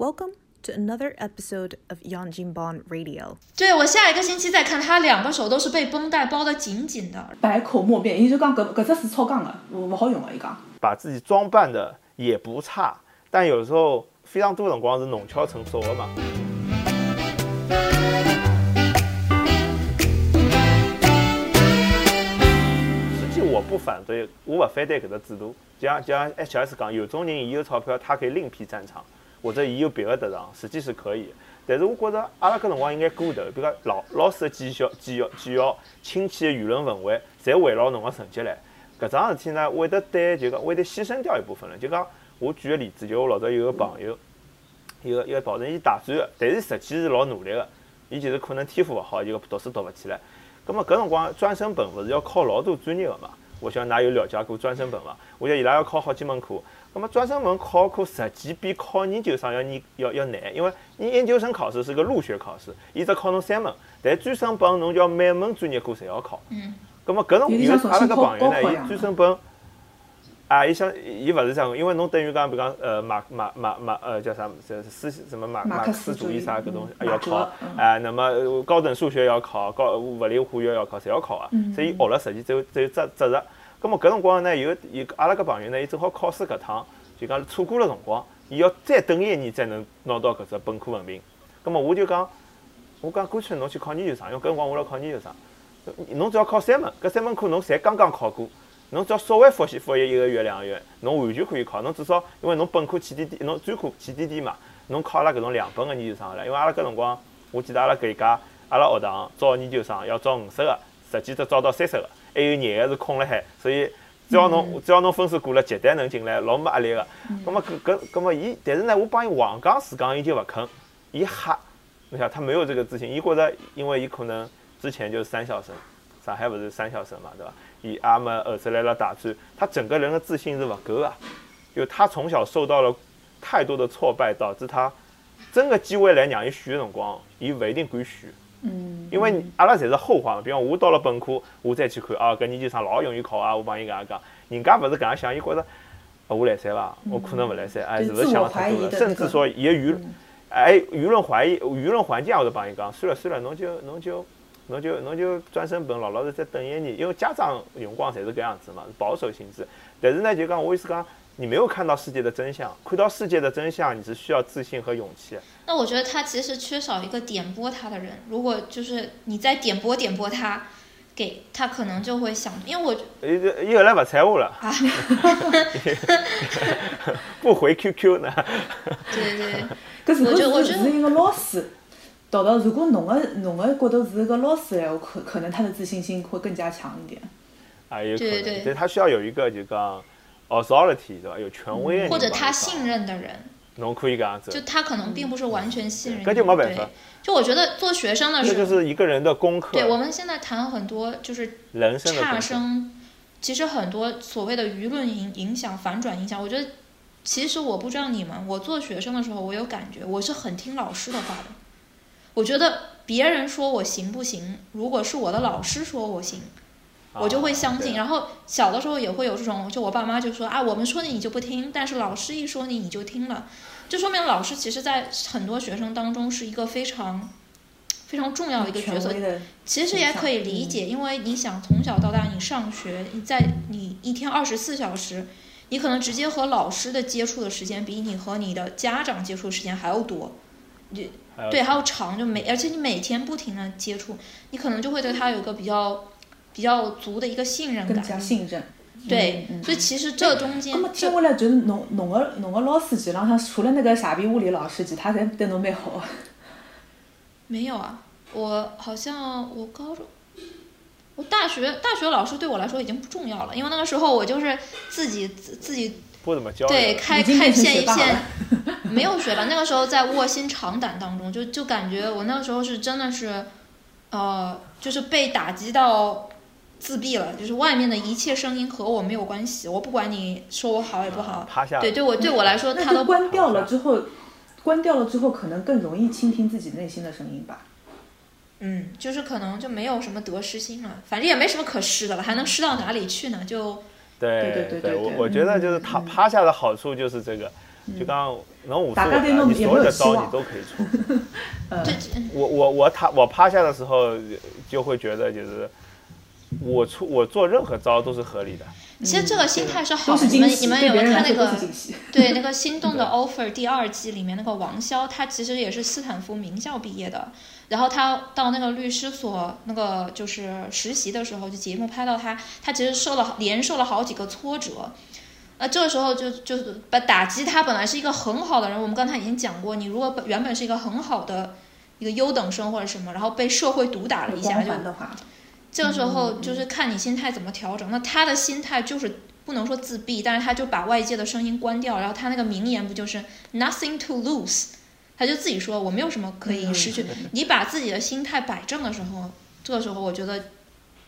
Welcome to another episode of Yang Jin Bon Radio. 对我下一个星期再看，他两个手都是被绷带包得紧紧的。百口莫辩，伊就讲搿搿只词超讲的，勿勿好用的，伊讲。把自己装扮的也不差，但有时候非常多辰光是弄巧成拙的嘛。实际我不反对，我不反对搿只制度。就像就像 H S 讲，有种人伊有钞票，他可以另辟战场，或者伊有别个特长，实际是可以。但是我觉着阿拉搿辰光应该过头，比如讲老老师的绩效、绩效、绩效，亲戚的舆论氛围，侪围绕侬个成绩来。搿桩事体呢，会得对就讲会得牺牲掉一部分人。就讲我举个例子，就我老早有个朋友，一个一个保证伊大专个，但是实际是老努力个，伊就是可能天赋勿好，就读书读勿起来。葛末搿辰光专升本勿是要考老多专业个嘛？我想㑚有了解过专升本伐？我想伊拉要考好几门课。葛末专升本考课实际比考研究生要难要要难，因为你研究生考试是个入学考试，伊只考侬三门，但专升本侬就要每门专业课侪要考。嗯。葛末搿种有阿拉个朋友呢，伊专升本，啊，伊想伊勿是这样，因为侬等于讲，比如讲，呃，马马马马呃叫啥，是思什么马马马克克思主义啥搿种嗯要考啊，那么呃高等数学要考，高物理化学要考，侪要考啊。嗯所以伊学了实际只有只有只只实。葛末搿辰光呢，有有阿拉搿朋友呢，伊正好考试搿趟，就讲错过了辰光，伊要再等一年才能拿到搿只本科文凭。葛末我就讲，我讲干脆侬去考研究生，因为搿辰光我辣考研究生。侬只要考三门，搿三门课侬侪刚刚考过，侬只要稍微复习复习一个月两个月，侬完全可以考。侬至少因为侬本科起点点，侬专科起点点嘛，侬考阿拉搿种两本个研究生了。因为阿拉搿辰光，我记得阿拉搿一家阿拉学堂招研究生要招五十个，实际只招到三十个，还有廿个是空了海，所以。只要侬只要侬分数过了，绝对能进来，老没压力个。葛么搿搿葛么伊，但是呢，我帮伊黄讲死讲，伊就勿肯，伊吓。你想他没有这个自信，伊觉着，因为伊可能之前就是三校生，上海勿是三校生嘛，对伐？伊阿么后头来了大专，他整个人的自信是勿够啊，就他从小受到了太多的挫败，导致他真个机会来让伊选的辰光，伊勿一定敢选。嗯，因为阿拉侪是后话嘛，比方我到了本科，我再去看啊，搿研究生老容易考啊，我帮伊搿样讲，人家勿是搿样想，伊觉着，啊我来三伐，我可能勿来三，哎，是勿是想太多了，甚至说伊个舆，哎，舆论怀疑、舆论环境，我都帮伊讲，算了算了，侬就侬就侬就侬就专升本，老老实再等一年，因为家长用光侪是搿样子嘛，保守性质。但是呢，就讲我意思讲，你没有看到世界的真相，窥到世界的真相，你是需要自信和勇气。那我觉得他其实缺少一个点拨他的人。如果就是你再点拨点拨他，给他可能就会想，因为我伊伊后来不睬我了，啊，不回 QQ 呢。对对对，搿如我觉得我果觉得是是一个老师，豆豆，如果侬个侬个觉得是一个老师闲话，可可能他的自信心会更加强一点。啊，有可能，对对对但他需要有一个就讲 authority 对吧？有权威的人或者他信任的人，侬可以搿样子就，他可能并不是完全信任你。搿就没办法对，就我觉得做学生的这就时候，是一个人的功课，对我们现在谈很多就是差人生差。生，其实很多所谓的舆论影影响、反转影响，我觉得其实我不知道你们，我做学生的时候，我有感觉，我是很听老师的话的。我觉得别人说我行不行，如果是我的老师说我行，我就会相信。啊然后小的时候也会有这种，就我爸妈就说啊，我们说你你就不听，但是老师一说你你就听了，这说明老师其实在很多学生当中是一个非常非常重要的一个角色其实也可以理解，因为你想从小到大你上学，你在你一天二十四小时，你可能直接和老师的接触的时间比你和你的家长接触的时间还要多，你对还要长，就每而且你每天不停的接触，你可能就会对他有一个比较比较足的一个信任更加感。信任。对，所以其实这中间那么听下来，就是侬侬个侬个老师基本上除了那个傻逼物理老师，其他侪对侬蛮好。没有啊，我好像我高中。我大学大学老师对我来说已经不重要了，因为那个时候我就是自己自自己不怎么教对，开开变成学霸片一片了，没有学吧？那个时候在卧薪尝胆当中，就就感觉我那个时候是真的是，呃，就是被打击到自闭了，就是外面的一切声音和我没有关系，我不管你说我好也不好，趴下，对，对我对我来说，那他都关掉了之后，关掉了之后，可能更容易倾听自己内心的声音吧。嗯，就是可能就没有什么得失心了，反正也没什么可失的了，还能失到哪里去呢？就对对对对对我我觉得就是他嗯趴下的好处就是这个，就讲侬无所谓大家对啊，你所有的招你都可以 出。我我我躺我趴下的时候就会觉得就是我出我做任何招都是合理的。其实这个心态是好的。你们你们有没有看那个。对那个心动的 offer 第二季里面那个王潇，他其实也是斯坦福名校毕业的，然后他到那个律师所那个就是实习的时候，就节目拍到他，他其实受了连受了好几个挫折。那这个时候就就是把打击他本来是一个很好的人，我们刚才已经讲过，你如果本原本是一个很好的一个优等生或者什么，然后被社会毒打了一下，光就的话，这个时候就是看你心态怎么调整。那他的心态就是不能说自闭，但是他就把外界的声音关掉，然后他那个名言不就是 nothing to lose，他就自己说我没有什么可以失去。你把自己的心态摆正的时候，这个时候我觉得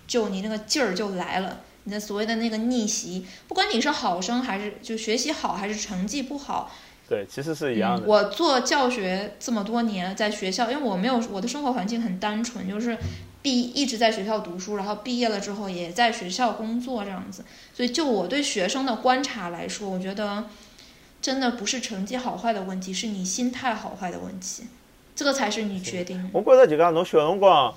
就你那个劲儿就来了。你的所谓的那个逆袭，不管你是好生还是就学习好还是成绩不好，对，其实是一样的。嗯我做教学这么多年，在学校，因为我没有我的生活环境很单纯，就是毕一直在学校读书，然后毕业了之后也在学校工作这样子，所以就我对学生的观察来说，我觉得真的不是成绩好坏的问题，是你心态好坏的问题，这个才是你决定。我觉着就讲侬小辰光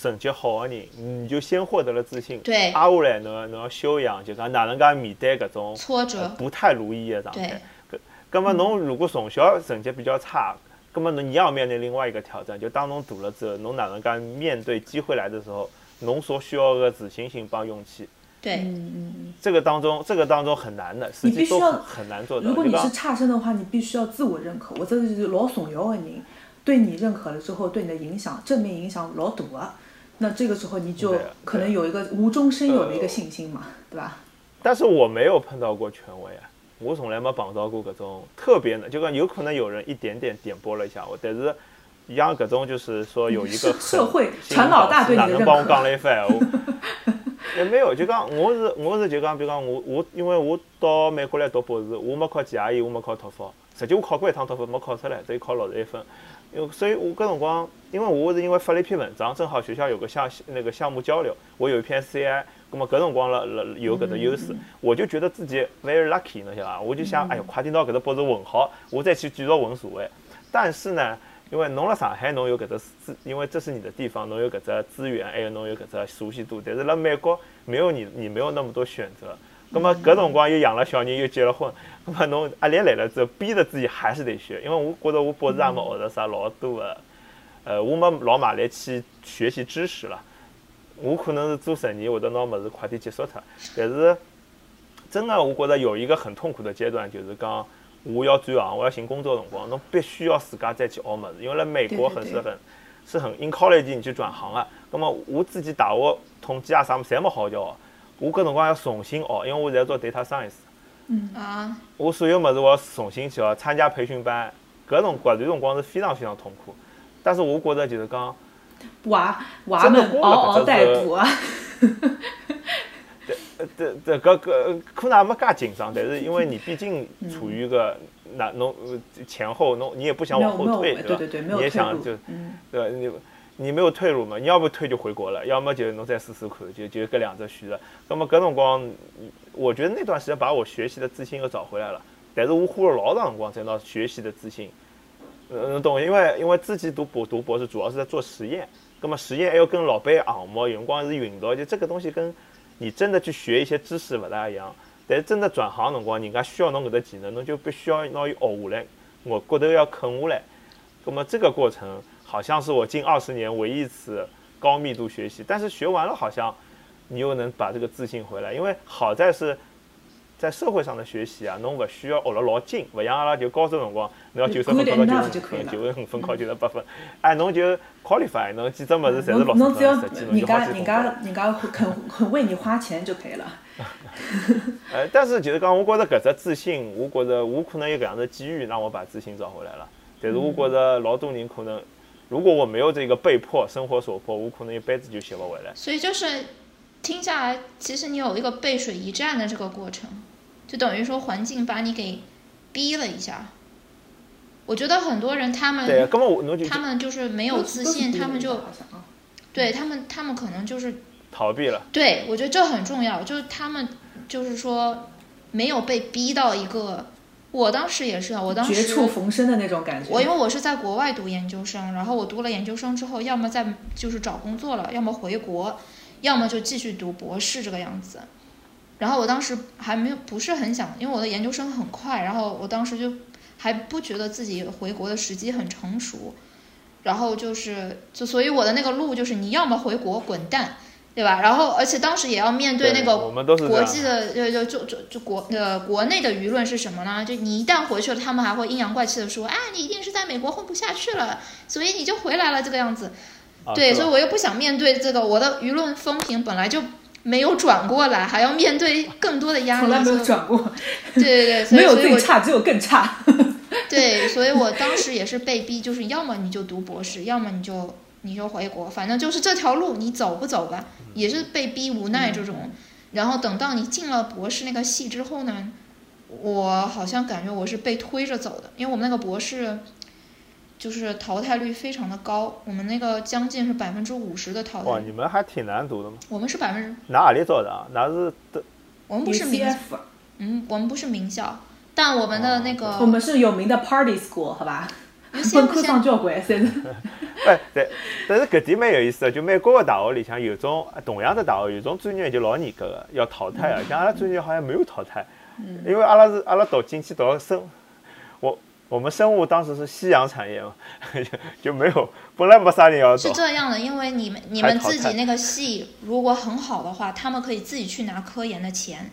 成绩好的人，你就先获得了自信。对挨下来侬要侬要修养，就讲哪能介面对搿种呃挫折，不太如意的状对态。搿葛么侬如果从小成绩比较差，葛么侬你要面临另外一个挑战，就当侬大了之后，侬哪能敢面对机会来的时候，侬所需要的自信心帮勇气，对，嗯。这个当中这个当中很难的，实际都你必须要很很难做到。如果你是差生的话，你必须要自我认可。我这是老重要的人，对你认可了之后，对你的影响正面影响老大的。那这个时候你就可能有一个无中生有的一个信心嘛，对吧？但是我没有碰到过权威啊，我从来没碰到过搿种特别的，就讲有可能有人一点点点拨了一下我，但是像搿种就是说有一个社会新传老大对你哪的认可能帮我讲了一番闲话，也没有，就讲我是我是就讲，比如讲我我因为我到美国来读博士，我没考 GRE，我没考托福，实际我考过一趟托福没考出来，只有考六十一分。因为所以，我搿辰光，因为我是因为发了一篇文章，正好学校有个项那个项目交流，我有一篇 CI，那么搿辰光了了有搿只优势，我就觉得自己 very lucky，侬晓得伐？我就想，哎哟，快点拿搿只博士混好，我再去继续混社会。但是呢，因为侬辣上海，侬有搿只资，因为这是你的地方，侬有搿只资源，还有侬有搿只熟悉度。但是辣美国，没有你，你没有那么多选择。那么搿辰光又养了小人，又结了婚，那么侬压力来了之后，逼着自己还是得学。因为我觉得我博士也没学着啥老多的，呃，我没老买力去学习知识了。我可能是做十年，会得拿物事快点结束脱。但是真的，我觉着有一个很痛苦的阶段，就是讲我要转行，我要寻工作的辰光，侬必须要自家再去学物事，因为辣美国很对对是很是很 in college 你去转行啊。那么我自己大学统计啊啥物事侪没好叫学，我搿辰光要重新学，因为我现在做 data science。嗯啊，我所有物事我要重新去学，参加培训班，搿辰光搿段辰光是非常非常痛苦。但是我觉着就是讲，娃娃们嗷嗷待哺啊！呃这这搿搿可能也没介紧张，但是因为你毕竟处于一个那侬呃前后侬你也不想往后退，吧？对对对你也想就嗯对吧？你你没有退路嘛？你要不退就回国了，要么就侬再试试看，就就搿两只选择。那么搿辰光，我觉得那段时间把我学习的自信又找回来了，但是我花了老长辰光才拿学习的自信。呃，懂？因为因为自己读博读博士主要是在做实验，那么实验还要跟老板项目，有辰光是运道，就这个东西跟你真的去学一些知识不大一样。但是真的转行辰光，人家需要侬搿只技能，侬就必须要拿伊学下来，我骨头要啃下来。那么这个过程好像是我近二十年唯一一次高密度学习，但是学完了好像你又能把这个自信回来，因为好在是在社会上的学习啊，侬勿需要学了老精，勿像阿拉就高中辰光，侬要九十分考到九十分，就可以九十五分考九十八分，哎，侬就 qualify，侬几只物事侪是六十侬侬只要人家人。家人家肯肯为你花钱就可以了。呃，但是就是讲，我觉着搿只自信，我觉着我可能有搿样的机遇让我把自信找回来了。但是我觉着老多人可能，如果我没有这个被迫、生活所迫，我可能一辈子就学不回来。所以就是听下来，其实你有一个背水一战的这个过程，就等于说环境把你给逼了一下。我觉得很多人他对，们根本我他们就是没有自信，他们就对他们他们可能就是逃避了。对我觉得这很重要，就是他们就是说没有被逼到一个我当时也是啊，我当时绝处逢生的那种感觉。我因为我是在国外读研究生，然后我读了研究生之后，要么在就是找工作了，要么回国，要么就继续读博士这个样子。然后我当时还没有不是很想，因为我的研究生很快，然后我当时就还不觉得自己回国的时机很成熟，然后就是就所以我的那个路就是你要么回国滚蛋。对吧？然后，而且当时也要面对那个国际的，就就就就就国呃国内的舆论是什么呢？就你一旦回去了，他们还会阴阳怪气的说，啊，你一定是在美国混不下去了，所以你就回来了这个样子。对，所以我又不想面对这个，我的舆论风评本来就没有转过来，还要面对更多的压力。从来没有转过。对对对，没有最差，只有更差。对，所以我当时也是被逼，就是要么你就读博士，要么你就。你就回国，反正就是这条路，你走不走吧，也是被逼无奈这种。然后等到你进了博士那个系之后呢，我好像感觉我是被推着走的，因为我们那个博士就是淘汰率非常的高，我们那个将近是百分之五十的淘汰。哇，你们还挺难读的嘛。我们是百分之。哪里招的啊？那是的。我们不是名。嗯，我们不是名校，但我们的那个。我们是有名的 Party School，好吧？本科上交关，算是。哎，对，但是搿点蛮有意思的，就美国的大学里向有种同样的大学，有种专业就老严格的，要淘汰啊。像阿拉专业好像没有淘汰，因为阿拉是阿拉读进去读生，我我们生物当时是夕阳产业嘛，就没有本来不啥人要是这样的，因为你们你们自己那个系如果很好的话，他们可以自己去拿科研的钱，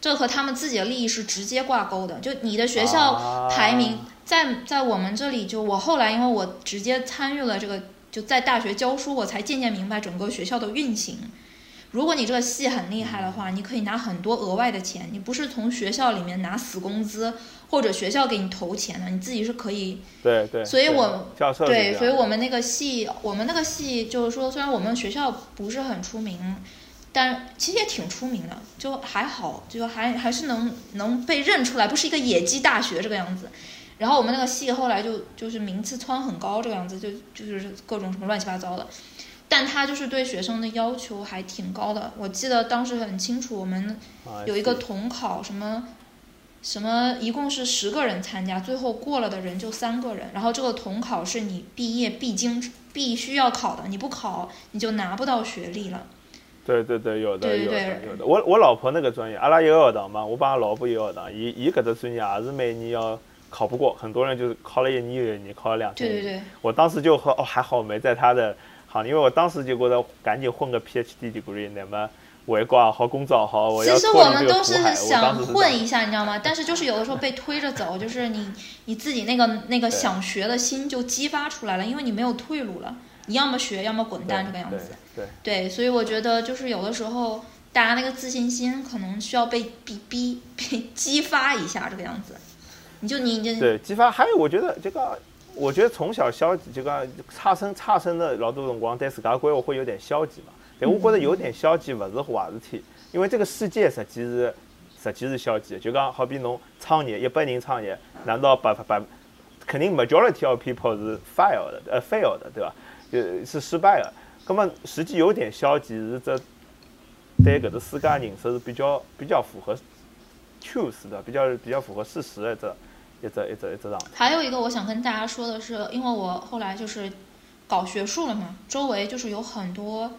这和他们自己的利益是直接挂钩的。就你的学校排名。在在我们这里，就我后来，因为我直接参与了这个，就在大学教书，我才渐渐明白整个学校的运行。如果你这个系很厉害的话，你可以拿很多额外的钱，你不是从学校里面拿死工资，或者学校给你投钱的，你自己是可以。对对。所以我对，所以我们那个系，我们那个系就是说，虽然我们学校不是很出名，但其实也挺出名的，就还好，就还还是能能被认出来，不是一个野鸡大学这个样子。然后我们那个系后来就就是名次蹿很高这个样子，就就是各种什么乱七八糟的，但他就是对学生的要求还挺高的。我记得当时很清楚，我们有一个统考，什么什么，一共是十个人参加，最后过了的人就三个人。然后这个统考是你毕业必经必须要考的，你不考你就拿不到学历了。对对对，有的有的有的。我我老婆那个专业，阿拉一个学堂嘛，我帮阿老婆一个学堂，伊伊搿只专业也是每年要。考不过，很多人就是考了一年又一年，考了两年。对对对。我当时就和哦还好没在他的行，因为我当时就觉得赶紧混个 PhD degree，那么外国也好，工作也好，我要其实我们都是想混一下，你知道吗？但是就是有的时候被推着走，就是你你自己那个那个想学的心就激发出来了，因为你没有退路了，你要么学，要么滚蛋这个样子。对。对，所以我觉得就是有的时候大家那个自信心可能需要被逼逼 被激发一下这个样子。你就你你对激发，还有我觉得这个，我觉得从小消极，就讲差生差生的老多辰光对自家规划会有点消极嘛。但我觉得有点消极不是坏事体，因为这个世界实际是实际是消极的。就讲好比侬创业，一百人创业，难道百百肯定 majority of people 是 fail 的，呃 fail 的，对吧？就是失败了。那么实际有点消极是这对搿个世界认识是比较比较符合 truth 的，比较比较符合事实的这。一直一直一直让。还有一个我想跟大家说的是，因为我后来就是搞学术了嘛，周围就是有很多，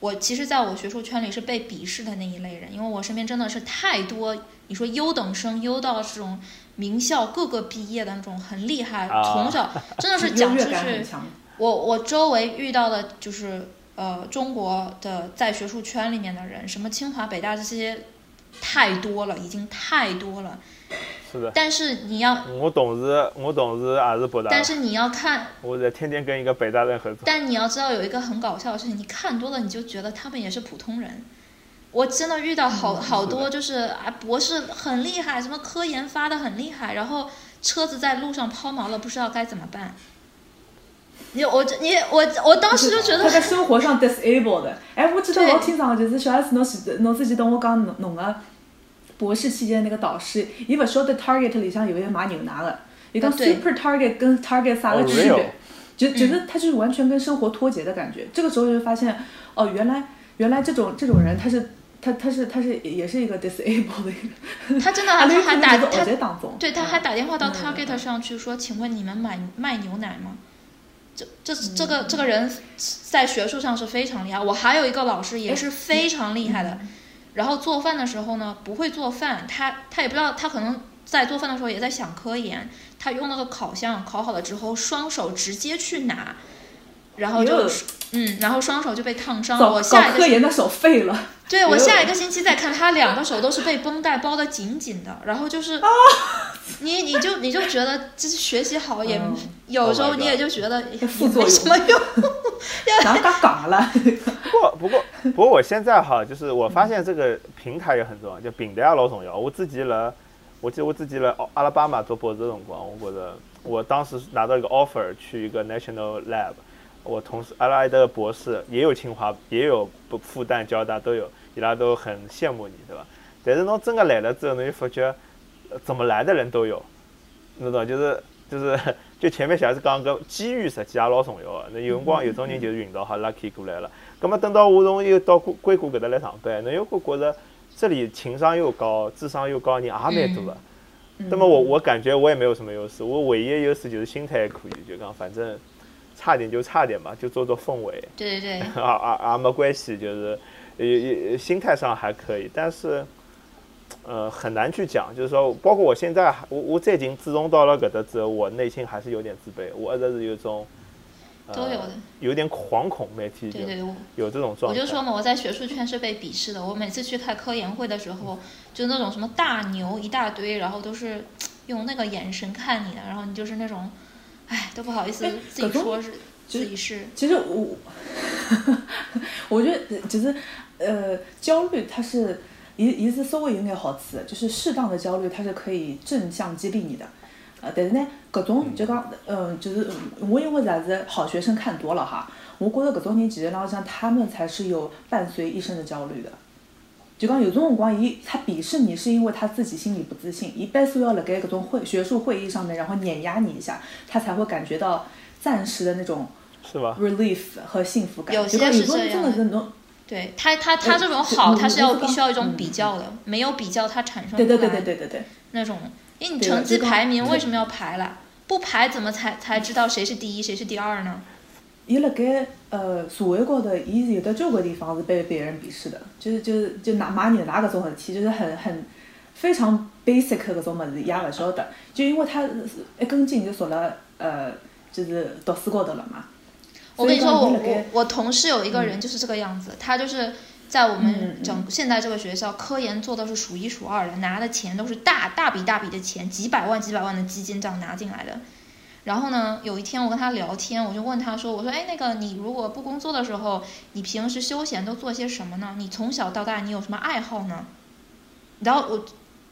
我其实在我学术圈里是被鄙视的那一类人，因为我身边真的是太多，你说优等生优到这种名校各个毕业的那种很厉害，从小 真的是讲出去，我我周围遇到的就是呃中国的在学术圈里面的人，什么清华北大这些太多了，已经太多了。是的，但是你要我同事，我同事也是北大。但是你要看，我在天天跟一个北大人合作。但你要知道有一个很搞笑的事情，你看多了你就觉得他们也是普通人。我真的遇到好好多就是啊，博士很厉害，什么科研发的很厉害，然后车子在路上抛锚了，不知道该怎么办。你我你我我当时就觉得他在生活上 disabled 的。哎，我记得老清爽，就是小 S 侬是侬自己跟我讲侬侬个。博士期间那个导师，伊勿晓得 Target 里向有一买牛奶的，伊讲 Super Target 跟 Target 啥个区别？就觉得他就是完全跟生活脱节的感觉。这个时候就发现，哦，原来原来这种这种人他是。他他是他是也是一个 disable 的一个，他真的他还打他对他还打电话到 Target 上去说，请问你们买卖牛奶吗？这这这个这个人在学术上是非常厉害。我还有一个老师也是非常厉害的，然后做饭的时候呢不会做饭，他他也不知道他可能在做饭的时候也在想科研，他用那个烤箱烤好了之后，双手直接去拿。然后就，嗯，然后双手就被烫伤了。我下一个科研的手废了。对，我下一个星期再看他两个手都是被绷带包得紧紧的，然后就是，你你就你就觉得就是学习好也，有时候你也就觉得 没什么用。哪嘎嘎了？不过不过不过我现在哈，就是我发现这个平台也很重要，就平台也老重要。我自己了，我记得我自己了阿拉巴马做博士的辰光，我觉得我当时拿到一个 offer 去一个 national lab。我同事阿拉德博士也有清华，也有不复旦、交大都有，伊拉都很羡慕你，对吧？但是侬真的来了之后，侬就发觉怎么来的人都有，那种就是就是 就前面像是讲个机遇，实际也老重要个。那有辰光有种人就是运道好，lucky 过来了。葛么等到我从又到硅谷搿搭来上班，侬又会觉着这里情商又高，智商又高，人也蛮多个。那么我我感觉我也没有什么优势，我唯一的优势就是心态还可以，就讲反正。差点就差点嘛，就做做氛围。对对对。啊啊啊！没关系，就是呃心态上还可以，但是呃很难去讲。就是说，包括我现在，我我最近自从到了搿搭之后，我内心还是有点自卑。我一直是有种都有的，有点惶恐，媒体对对，有这种状态。我就说嘛，我在学术圈是被鄙视的。我每次去开科研会的时候，就那种什么大牛一大堆，然后都是用那个眼神看你的，然后你就是那种。哎，都不好意思自己说是自己是。其实我，我觉得只是呃，焦虑它是一一是稍微有眼好处，就是适当的焦虑它是可以正向激励你的。呃，但是呢，搿种就讲嗯，就是我因为啥是好学生看多了哈，我觉得搿种人其实浪向他们才是有伴随一生的焦虑的。就讲有种辰光，伊他鄙视你是因为他自己心里不自信，一般是要辣盖搿种会学术会议上面，然后碾压你一下，他才会感觉到暂时的那种是吧 relief 和幸福感。有些是这样。对他他他这种好，他是要必须要一种比较的，没有比较他产生不来。对对对对对对。那种，因为你成绩排名为什么要排了？不排怎么才才知道谁是第一谁是第二呢？伊辣盖呃社会高头，伊有的交关地方是被别人鄙视的，就是就是就拿买牛奶搿种事体，就是很很非常 basic 搿种物事，伊也勿晓得，就因为他一根筋就锁了呃就是读书高头了嘛。我跟你说，我我我同事有一个人就是这个样子，他就是在我们整现在这个学校科研做的是数一数二的，拿的钱都是大大笔大笔的钱，几百万几百万的基金这样拿进来的。然后呢，有一天我跟他聊天，我就问他说：“我说，哎，那个你如果不工作的时候，你平时休闲都做些什么呢？你从小到大你有什么爱好呢？”然后我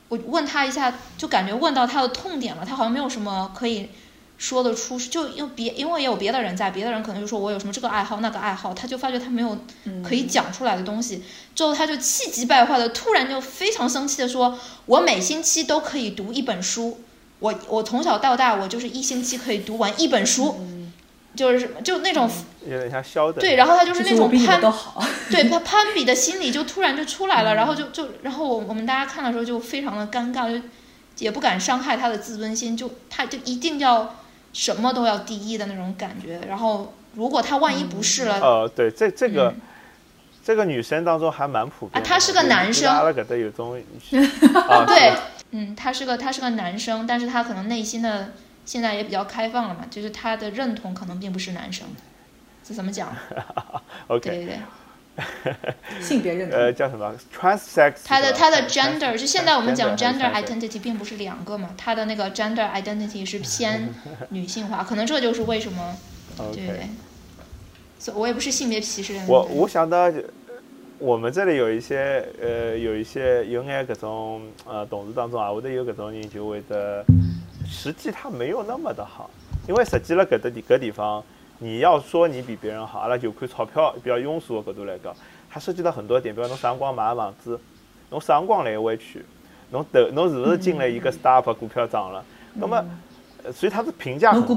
我问他一下，就感觉问到他的痛点了，他好像没有什么可以说得出，就因为别因为也有别的人在，别的人可能就说我有什么这个爱好那个爱好，他就发觉他没有可以讲出来的东西，之后他就气急败坏的，突然就非常生气的说：“我每星期都可以读一本书。”我我从小到大，我就是一星期可以读完一本书，就是就那种有点像肖的对，然后他就是那种攀对他攀比的心理就突然就出来了，然后就就然后我我们大家看的时候就非常的尴尬，就也不敢伤害他的自尊心，就他就一定要什么都要第一的那种感觉，然后如果他万一不是了，呃，对，这这个这个女生当中还蛮普遍，他是个男生，阿拉搿搭有种 啊对。嗯，他是个他是个男生，但是他可能内心的现在也比较开放了嘛，就是他的认同可能并不是男生，这怎么讲？OK，对对对，性别认同呃叫什么 transsex？他的他的 gender 就现在我们讲 gender identity 并不是两个嘛，他的那个 gender identity 是偏 女性化，可能这就是为什么对对，所以我也不是性别歧视。我我想到。我们这里有一些呃，有一些有眼搿种呃同事当中啊，会得有搿种人就会得，实际他没有那么的好，因为实际了搿搭地搿地方，你要说你比别人好，阿拉就看钞票比较庸俗的角度来讲，它涉及到很多点，比如侬啥辰光买房子，侬啥辰光来湾区，侬投侬是不是进了一个 startup 股票涨了，那么。所以它是评价很多，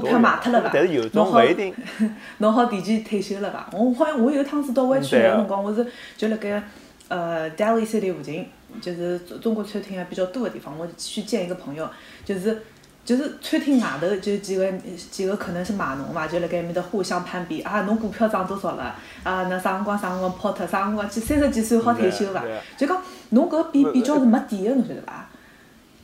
但是有种不一定。侬好提前退休了吧？我好像我有一趟子到湾区个辰光，我是就辣盖呃 Delhi City 附近，就是中国餐厅还比较多的地方，我去见一个朋友，就是就是餐厅外头就几个几个可能是码农嘛，就辣盖埃面搭互相攀比啊，侬股票涨多少了？啊，那啥辰光啥辰光抛脱？啥辰光几三十几岁好退休伐？就讲侬搿比比较是没底个，侬晓得伐？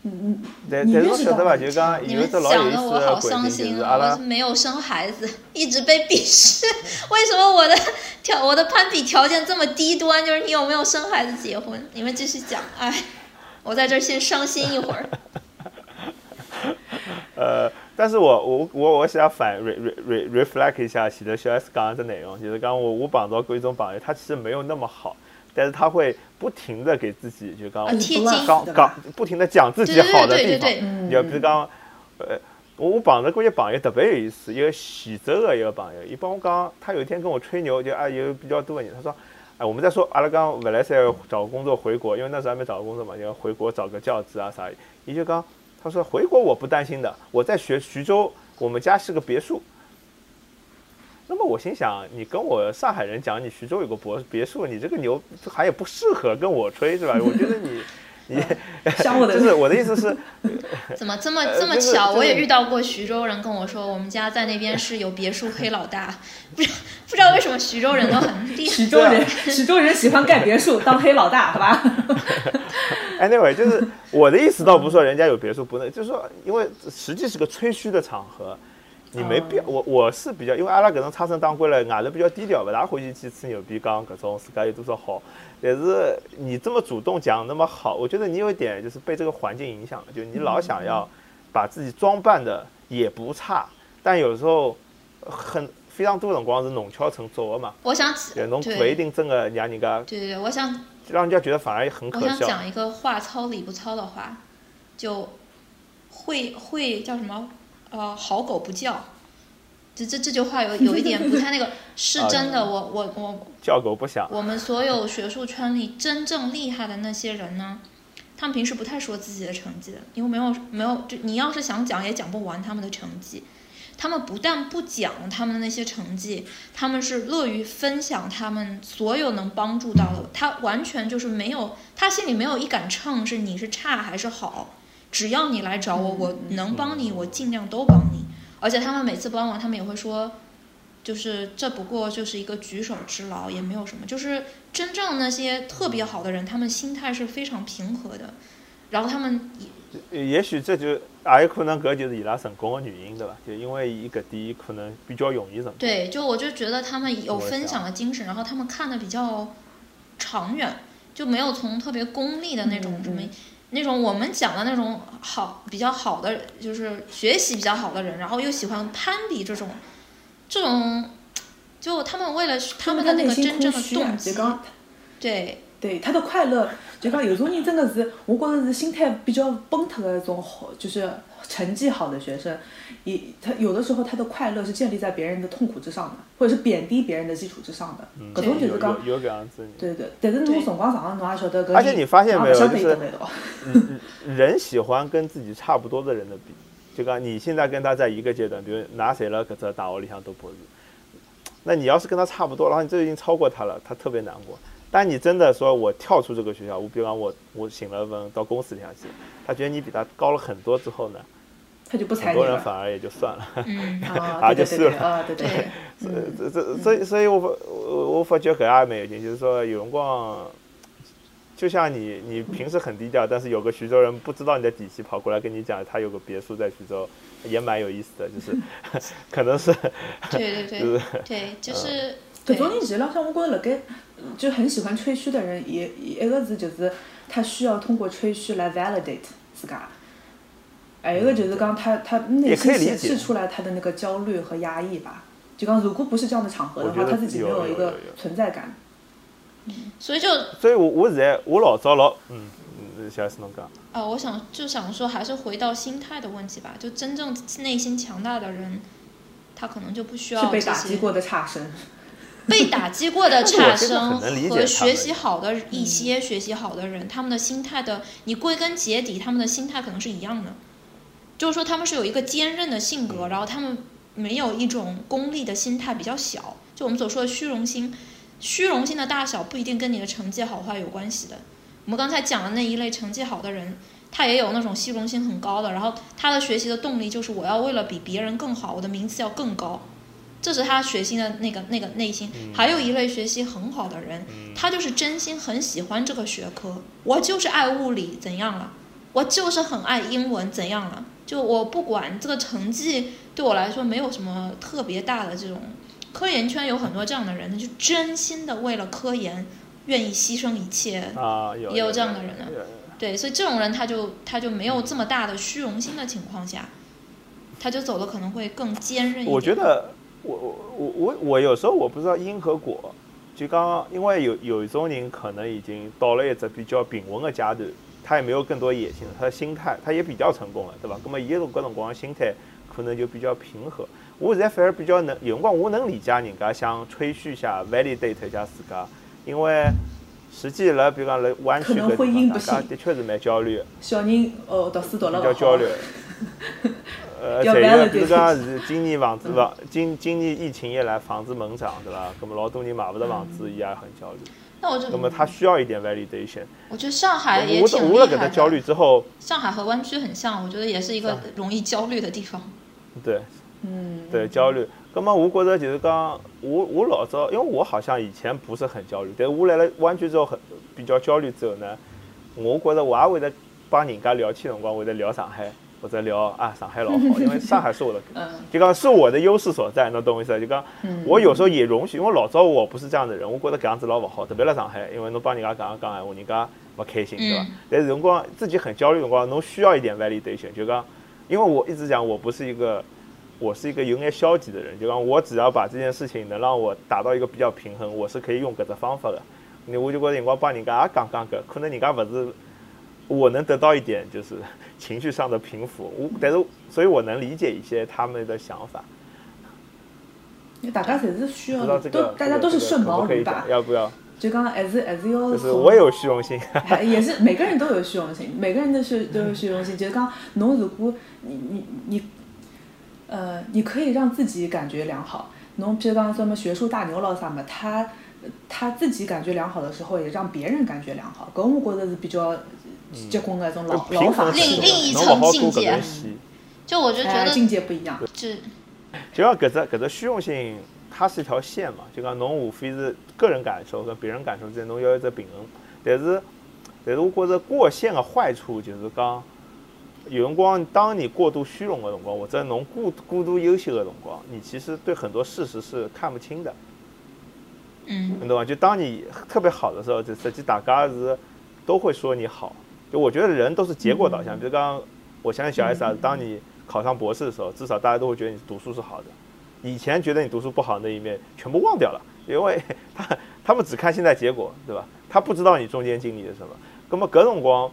嗯嗯，但但是侬晓得伐？就讲你们讲的我好伤心啊！我是没有生孩子，一直被鄙视。为什么我的 条我的攀比条件这么低端？就是你有没有生孩子结婚？你们继续讲，哎，我在这儿先伤心一会儿。呃，但是我我我我想反 re re re reflect 一下其实小 S 讲的内容，就是讲我我碰到过一种朋友，他其实没有那么好。但是他会不停的给自己就刚刚刚不停的讲自己好的地方，就比如讲，呃，我我碰到过一朋友特别有意思，一个徐州的一个朋友，伊帮我讲，他有一天跟我吹牛，就啊有比较多的人，他说，哎，我们在说阿拉刚本来是要找工作回国，因为那时候还没找工作嘛，就要回国找个教职啊啥，伊就讲，他说回国我不担心的，我在学徐州，我们家是个别墅。那么我心想，你跟我上海人讲你徐州有个博别墅，你这个牛还也不适合跟我吹，是吧？我觉得你 你，就是我的意思是，怎么这么这么巧？我也遇到过徐州人跟我说，我们家在那边是有别墅黑老大，不知不知道为什么徐州人都很厉害。徐州人徐州人喜欢盖别墅当黑老大，好吧？Anyway，就是我的意思倒不是说人家有别墅不能，就是说因为实际是个吹嘘的场合。你没必要，我我是比较，因为阿拉搿种差生当官了，外头比较低调，勿大欢喜去吹牛逼，讲搿种自家有多少好。但是你这么主动讲那么好，我觉得你有一点就是被这个环境影响了，就你老想要把自己装扮的也不差，但有时候很非常多辰光是弄巧成拙的嘛。我想，对，侬不一定真的让人家。对对对，我想让人家觉得反而很可笑。我想讲一个话糙理不糙的话，就会会叫什么？呃，好狗不叫，这这这句话有 有一点不太那个，是真的。我我我叫狗不响。我们所有学术圈里真正厉害的那些人呢，他们平时不太说自己的成绩的，因为没有没有，就你要是想讲也讲不完他们的成绩。他们不但不讲他们的那些成绩，他们是乐于分享他们所有能帮助到的。他完全就是没有，他心里没有一杆秤，是你是差还是好。只要你来找我，我能帮你，我尽量都帮你。而且他们每次帮我，他们也会说，就是这不过就是一个举手之劳，也没有什么。就是真正那些特别好的人，他们心态是非常平和的。然后他们也也许这就也有可能，搿就是伊拉成功的原因，对吧？就因为伊搿点可能比较容易成功。对，就我就觉得他们有分享的精神，然后他们看的比较长远，就没有从特别功利的那种什么。那种我们讲的那种好比较好的，就是学习比较好的人，然后又喜欢攀比这种，这种，就他们为了他们的那个真正的动机，对。对他的快乐，就讲有种人真的是，我觉着是心态比较崩塌的那种好，就是成绩好的学生，一他有的时候他的快乐是建立在别人的痛苦之上的，或者是贬低别人的基础之上的。搿种就是讲有搿样子。对对，但是侬辰光长了，侬也晓得搿。而且你发现没有，就是人喜欢跟自己差不多的人的比，就讲你现在跟他在一个阶段，比如拿谁了，搿只大学里向读博士，那你要是跟他差不多，然后你这已经超过他了，他特别难过。但你真的说，我跳出这个学校，我比方我我请了文到公司里去，他觉得你比他高了很多之后呢，他就不很多人反而也就算了，嗯，啊，就算了，啊，对对对，这这所以所以我我我发觉搿也蛮有劲，就是说有辰光，就像你你平时很低调，但是有个徐州人不知道你的底细跑过来跟你讲，他有个别墅在徐州，也蛮有意思的，就是可能是，对对对，对，就是搿种人其实浪向我觉着辣盖。就很喜欢吹嘘的人，也一个字就是他需要通过吹嘘来 validate 自噶。还有一个就是讲他他内心显示出来他的那个焦虑和压抑吧。就刚如果不是这样的场合的话，他自己没有一个存在感。所以就所以我我现在我老早老嗯嗯，小 S 侬讲。啊，我想就想说，还是回到心态的问题吧。就真正内心强大的人，他可能就不需要被打击过的差生。被打击过的 差生和学习好的一些学习好的人，他们的心态的，你归根结底，他们的心态可能是一样的，就是说他们是有一个坚韧的性格，然后他们没有一种功利的心态，比较小，就我们所说的虚荣心，虚荣心的大小不一定跟你的成绩好坏有关系的。我们刚才讲的那一类成绩好的人，他也有那种虚荣心很高的，然后他的学习的动力就是我要为了比别人更好，我的名次要更高，这是他学习的那个那个内心。还有一类学习很好的人，他就是真心很喜欢这个学科，我就是爱物理，怎样了？我就是很爱英文，怎样了？就我不管这个成绩对我来说没有什么特别大的这种。科研圈有很多这样的人，就真心的为了科研愿意牺牲一切啊，有也有这样的人呢。对，所以这种人他就他就没有这么大的虚荣心的情况下，他就走的可能会更坚韧一点。我觉得我我我我我有时候我不知道因和果，就刚刚因为有有一种人可能已经到了一只比较平稳的阶段，他也没有更多野心了，他的心态他也比较成功了，对吧？那么伊种各种各样心态可能就比较平和。我现在反而比较能，有辰光我能理解人家想吹嘘一下、validate 一下自家，因为实际辣比如讲辣湾区搿地方，大家的确是蛮焦虑。小人哦，读书读了比较焦虑。呃，再一个，比如讲是今年房子房，今今年疫情一来，房子猛涨，对吧？那么老多人买不到房子，伊也很焦虑。那我就那么他需要一点 validation。我觉得上海也挺厉害的。焦虑之后，上海和湾区很像，我觉得也是一个容易焦虑的地方。对。嗯，对，焦虑。那么我觉着就是讲，我我老早，因为我好像以前不是很焦虑，但我来了湾区之后很比较焦虑之后呢，我觉着我也会得帮人家聊天辰光会得聊上海，或者聊啊上海老 好，因为上海是我的，就讲是我的优势所在，侬懂我意思？就讲我有时候也容许，因为老早我不是这样的人，我觉得搿样子老勿好，特别辣上海，因为侬帮人家讲讲闲话，人家勿开心，对吧？但是辰光自己很焦虑辰光，侬需要一点 validation，就讲，因为我一直讲我不是一个。我是一个有点消极的人，就讲我只要把这件事情能让我达到一个比较平衡，我是可以用搿只方法的。你我就觉得辰光帮人家也讲讲搿，可能人家勿是我能得到一点就是 情绪上的平复，我但是所以我能理解一些他们的想法。大家侪是需要，都大家都是顺毛驴吧？要不要？就刚刚还是还是要。就是我有虚荣心。也是每个人都有虚荣心，每个人都是都有虚荣心。就是讲侬如果你你你。呃，你可以让自己感觉良好。侬譬如讲什么学术大牛咯啥么，他他自己感觉良好的时候，也让别人感觉良好。搿我觉着是比较结婚的一种老老法另另一层境界。就我就觉得境界不一样。是。就像搿只搿只虚荣心，它是一条线嘛。就讲侬无非是个人感受跟别人感受之间，侬要一只平衡。但是，但是我觉着过线的坏处就是讲。有辰光，当你过度虚荣的辰光，或者侬过过度优秀的辰光，你其实对很多事实是看不清的。嗯，你懂吗？就当你特别好的时候，就实际大家是都会说你好。就我觉得人都是结果导向。比如刚刚，我相信小 S 啊，当你考上博士的时候，至少大家都会觉得你读书是好的。以前觉得你读书不好那一面，全部忘掉了，因为他他们只看现在结果，对吧？他不知道你中间经历了什么。那么各种光。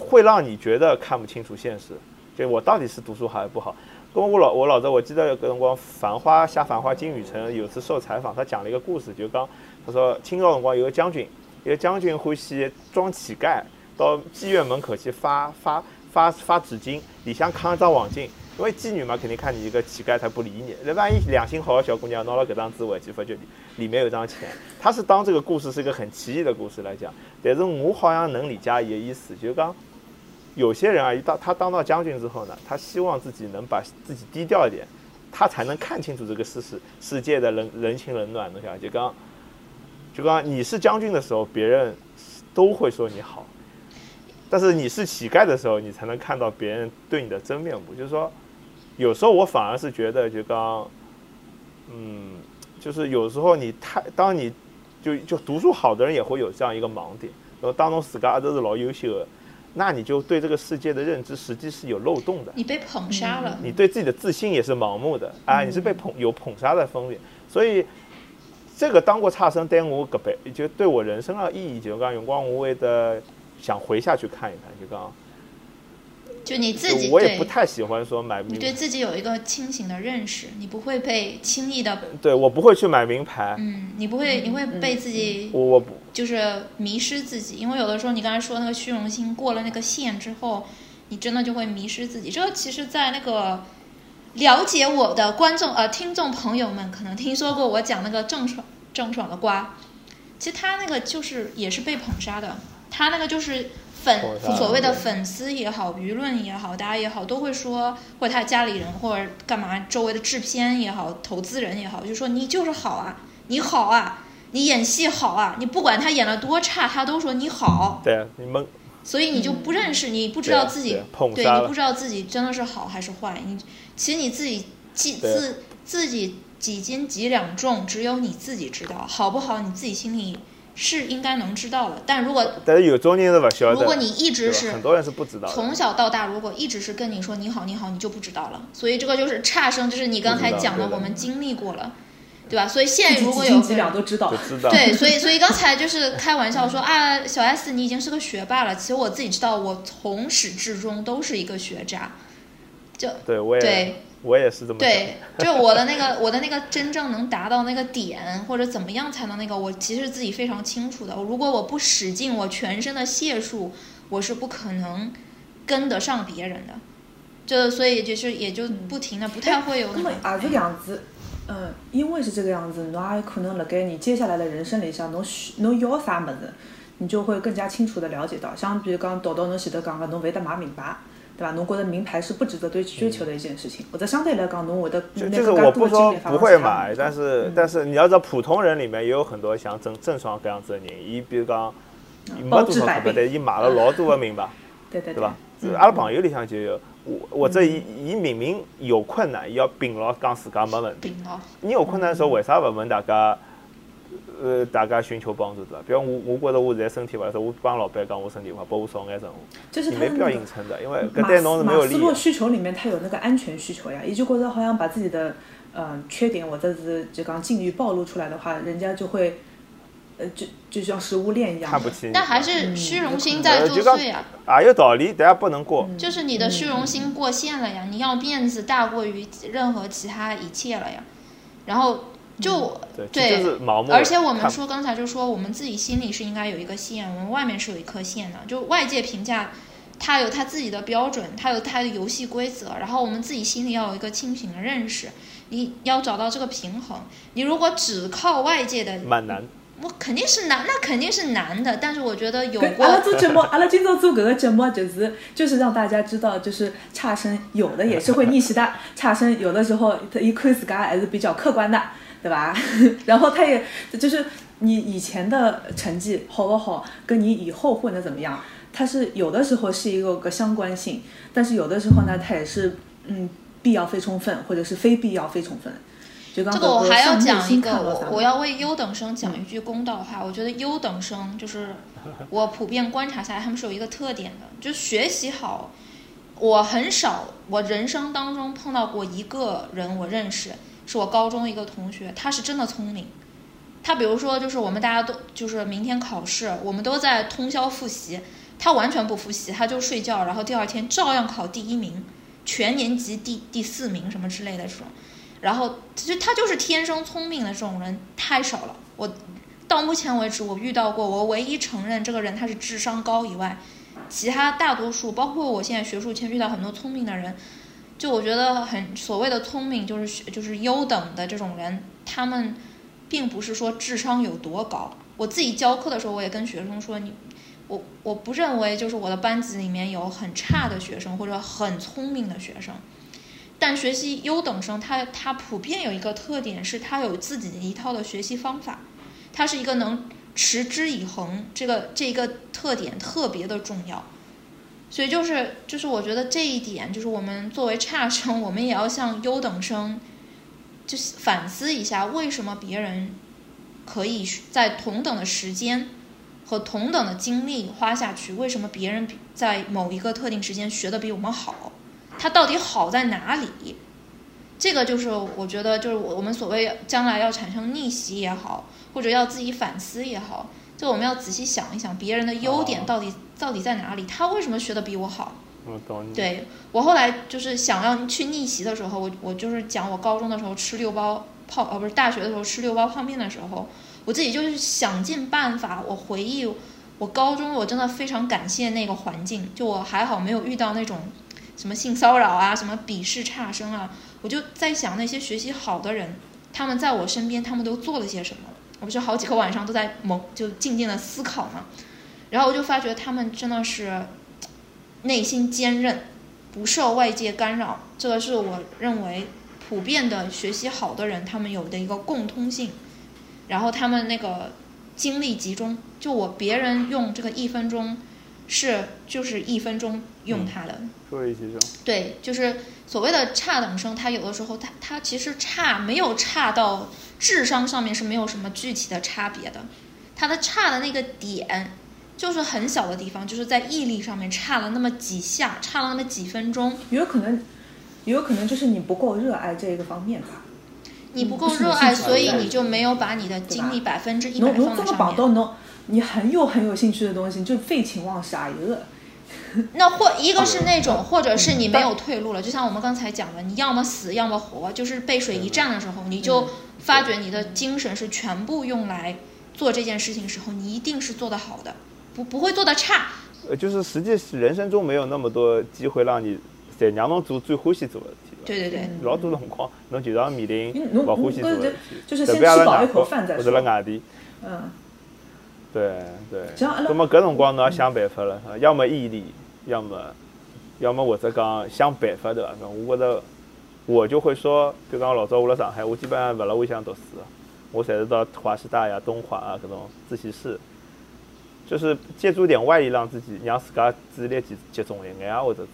会让你觉得看不清楚现实，就我到底是读书好还是不好？跟我老我老早我记得有个辰光《繁花》下《繁花》，金宇澄有次受采访，他讲了一个故事，就讲他说清朝辰光有个将军，一个将军欢喜装乞丐，到妓院门口去发发发发纸巾，里向扛一张网巾。因为妓女嘛，肯定看你一个乞丐，她不理你。那万一良心好的小姑娘拿了搿张纸回去，发觉里面有张钱。他是当这个故事是一个很奇异的故事来讲，但是我好像能理解伊的意思，就是讲有些人啊，一到他当到将军之后呢，他希望自己能把自己低调一点，他才能看清楚这个事实世界的人人情冷暖。侬晓得，就刚就刚你是将军的时候，别人都会说你好，但是你是乞丐的时候，你才能看到别人对你的真面目。就是说。有时候我反而是觉得，就刚，嗯，就是有时候你太，当你就就读书好的人也会有这样一个盲点，然后当中自家都是老优秀的，那你就对这个世界的认知实际是有漏洞的。你被捧杀了。你对自己的自信也是盲目的，啊，你是被捧有捧杀的风险，所以这个当过差生，对我个辈就对我人生的意义，就讲用光无畏的想回下去看一看，就刚。就你自己，我也不太喜欢说买。你对自己有一个清醒的认识，你不会被轻易的。对我不会去买名牌。嗯，你不会，你会被自己。我我不。就是迷失自己，因为有的时候你刚才说那个虚荣心过了那个线之后，你真的就会迷失自己。这个其实，在那个了解我的观众呃听众朋友们可能听说过我讲那个郑爽郑爽的瓜，其实他那个就是也是被捧杀的，他那个就是粉所谓的粉丝也好，舆论也好，大家也好，都会说，或者他家里人或者干嘛，周围的制片也好，投资人也好，就说你就是好啊，你好啊，你演戏好啊，你不管他演的多差，他都说你好。对啊，你们。所以你就不认识，你不知道自己，对你不知道自己真的是好还是坏。你其实你自己几自自己几斤几两重，只有你自己知道，好不好？你自己心里是应该能知道的。但如果但是有种人是不晓得，如果你一直是很多人是不知道，从小到大如果一直是跟你说你好你好，你就不知道了。所以这个就是差生，就是你刚才讲的，我们经历过了。对吧？所以现在如果有都知道，对，所以所以刚才就是开玩笑说啊，小 S 你已经是个学霸了。其实我自己知道，我从始至终都是一个学渣。就对，我也对，我也是这么对，就我的那个我的那个真正能达到那个点，或者怎么样才能那个，我其实自己非常清楚的。如果我不使尽我全身的解数，我是不可能跟得上别人的。就所以就是也就不停的不太会有那么也是这样子。嗯，因为是这个样子，侬也可能辣盖你接下来的人生里向，侬需侬要啥物事，你就会更加清楚的了解到。像比如讲，导导侬前头讲个，侬会得买名牌，对吧？侬觉得名牌是不值得追追求的一件事情。或者相对来讲，侬会得就就是我不说不会买，但是但是你要知道，普通人里面也有很多像郑郑爽这样子的人，伊比如讲，没多少钞票，但伊买了老多的名牌，对对对吧？阿拉朋友里向就有。或者伊伊明明有困难，要凭牢讲自家没问题。你有困难的时候，为啥勿问大家？呃，大家寻求帮助对伐？比如我，我觉着我现在身体勿好，我帮老板讲我身体勿好，帮我少眼任务。就是没必要硬撑的，因为搿对侬是没有利。马斯洛需求里面，他有那个安全需求呀，伊就觉着好像把自己的嗯缺点或者是就讲境遇暴露出来的话，人家就会。呃，就就像食物链一样，看不清。但还是虚荣心在作祟啊！啊，有道理，大家不能过。就是你的虚荣心过线了呀！你要面子大过于任何其他一切了呀！然后就对，而且我们说刚才就说，我们自己心里是应该有一个线，我们外面是有一颗线的。就外界评价，他有他自己的标准，他有他的游戏规则，然后我们自己心里要有一个清醒的认识。你要找到这个平衡。你如果只靠外界的，蛮难。我肯定是难，那肯定是难的。但是我觉得有过。阿拉做节目，阿拉今朝做搿个节目，就是就是让大家知道，就是差生有的也是会逆袭的。差生有的时候，他一看自家还是比较客观的，对吧？然后他也就是你以前的成绩好不好，跟你以后混的怎么样，它是有的时候是一个个相关性，但是有的时候呢，它也是嗯必要非充分，或者是非必要非充分。这个我还要讲一个，我我要为优等生讲一句公道话。我觉得优等生就是 我普遍观察下来，他们是有一个特点的，就学习好。我很少，我人生当中碰到过一个人，我认识，是我高中一个同学，他是真的聪明。他比如说，就是我们大家都就是明天考试，我们都在通宵复习，他完全不复习，他就睡觉，然后第二天照样考第一名，全年级第第四名什么之类的这种。然后，其实他就是天生聪明的这种人太少了。我到目前为止，我遇到过，我唯一承认这个人他是智商高以外，其他大多数，包括我现在学术圈遇到很多聪明的人，就我觉得很所谓的聪明，就是就是优等的这种人，他们并不是说智商有多高。我自己教课的时候，我也跟学生说，你我我不认为就是我的班级里面有很差的学生或者很聪明的学生。但学习优等生，他他普遍有一个特点，是他有自己的一套的学习方法，他是一个能持之以恒，这个这个特点特别的重要。所以就是就是我觉得这一点，就是我们作为差生，我们也要向优等生，就是反思一下，为什么别人可以在同等的时间和同等的精力花下去，为什么别人在某一个特定时间学的比我们好？它到底好在哪里？这个就是我觉得，就是我我们所谓将来要产生逆袭也好，或者要自己反思也好，就我们要仔细想一想，别人的优点到底到底在哪里？他为什么学的比我好？我懂你。对我后来就是想要去逆袭的时候，我我就是讲我高中的时候吃六包泡，呃不是大学的时候吃六包泡面的时候，我自己就是想尽办法，我回忆我高中，我真的非常感谢那个环境，就我还好没有遇到那种。什么性骚扰啊，什么鄙视差生啊，我就在想那些学习好的人，他们在我身边，他们都做了些什么？我不是好几个晚上都在蒙就静静的思考嘛，然后我就发觉他们真的是内心坚韧，不受外界干扰，这个是我认为普遍的学习好的人他们有的一个共通性，然后他们那个精力集中，就我别人用这个一分钟。是，就是一分钟用它的。说一集中。对，就是所谓的差等生，他有的时候他他其实差没有差到智商上面是没有什么具体的差别的，他的差的那个点就是很小的地方，就是在毅力上面差了那么几下，差了那么几分钟。也有可能，也有可能就是你不够热爱这个方面吧。你不够热爱，所以你就没有把你的精力百分之一百放在上面。你很有很有兴趣的东西，你就废寝忘食啊一个。那或一个是那种，或者是你没有退路了，就像我们刚才讲的，你要么死，要么活，就是背水一战的时候，你就发觉你的精神是全部用来做这件事情时候，你一定是做得好的，不不会做得差。呃，就是实际人生中没有那么多机会让你在让侬做最欢喜做的事体。对对对。老多辰光，侬就要面临不欢喜做的事体，就是先吃饱一口饭再说。或者辣外地。嗯。对对，那么搿辰光侬要想办法了，要么毅力，要么，要么或者讲想办法对伐？我觉着，我就会说，就讲老早我辣上海，我基本上勿辣屋里向读书，我侪是到华师大呀、东华啊搿种自习室，就是借助点外力，让自己让自家注意力集集中一点啊，或者，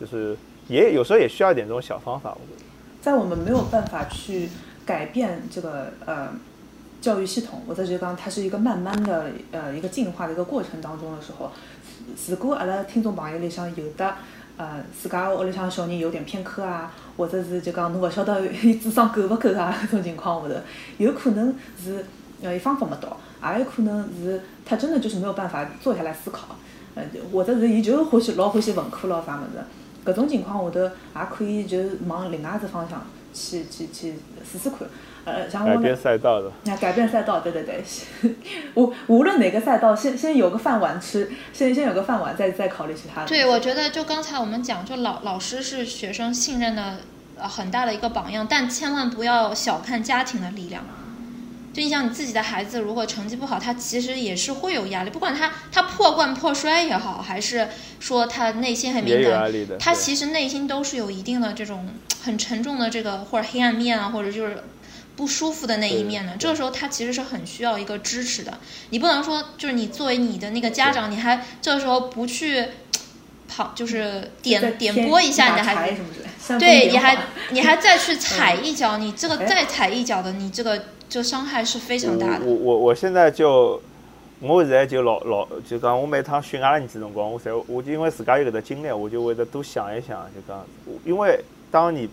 就是也有时候也需要一点这种小方法，我觉得。在我们没有办法去改变这个呃。教育系统，或者就讲它是一个慢慢的呃一个进化的一个过程当中的时候，如果阿拉听众朋友里向有的呃自家屋里向小人有点偏科啊，或者是就讲侬勿晓得伊智商够勿够啊，搿种情况下头，有可能是呃伊方法没到，也有可能是他真的就是没有办法坐下来思考，呃或者是伊就欢喜老欢喜文科咯啥物事，搿种情况下头也可以就往另外一只方向去去去试试看。呃，像我改变赛道的，啊，改变赛道，对对对，无无论哪个赛道，先先有个饭碗吃，先先有个饭碗，再再考虑其他的。对，我觉得就刚才我们讲，就老老师是学生信任的呃很大的一个榜样，但千万不要小看家庭的力量。就你想你自己的孩子，如果成绩不好，他其实也是会有压力，不管他他破罐破摔也好，还是说他内心很敏感，他其实内心都是有一定的这种很沉重的这个或者黑暗面啊，或者就是。不舒服的那一面呢？这个时候他其实是很需要一个支持的。你不能说就是你作为你的那个家长，你还这个时候不去跑，就是点点拨一下你的孩子，对，你还 你还再去踩一脚，你这个再踩一脚的，你这个就伤害是非常大的。我我我现在就我现在就老老就讲，我每趟训阿拉儿子辰光，我才我就因为自家有搿个经历，我就会得多想一想，就讲，因为当你。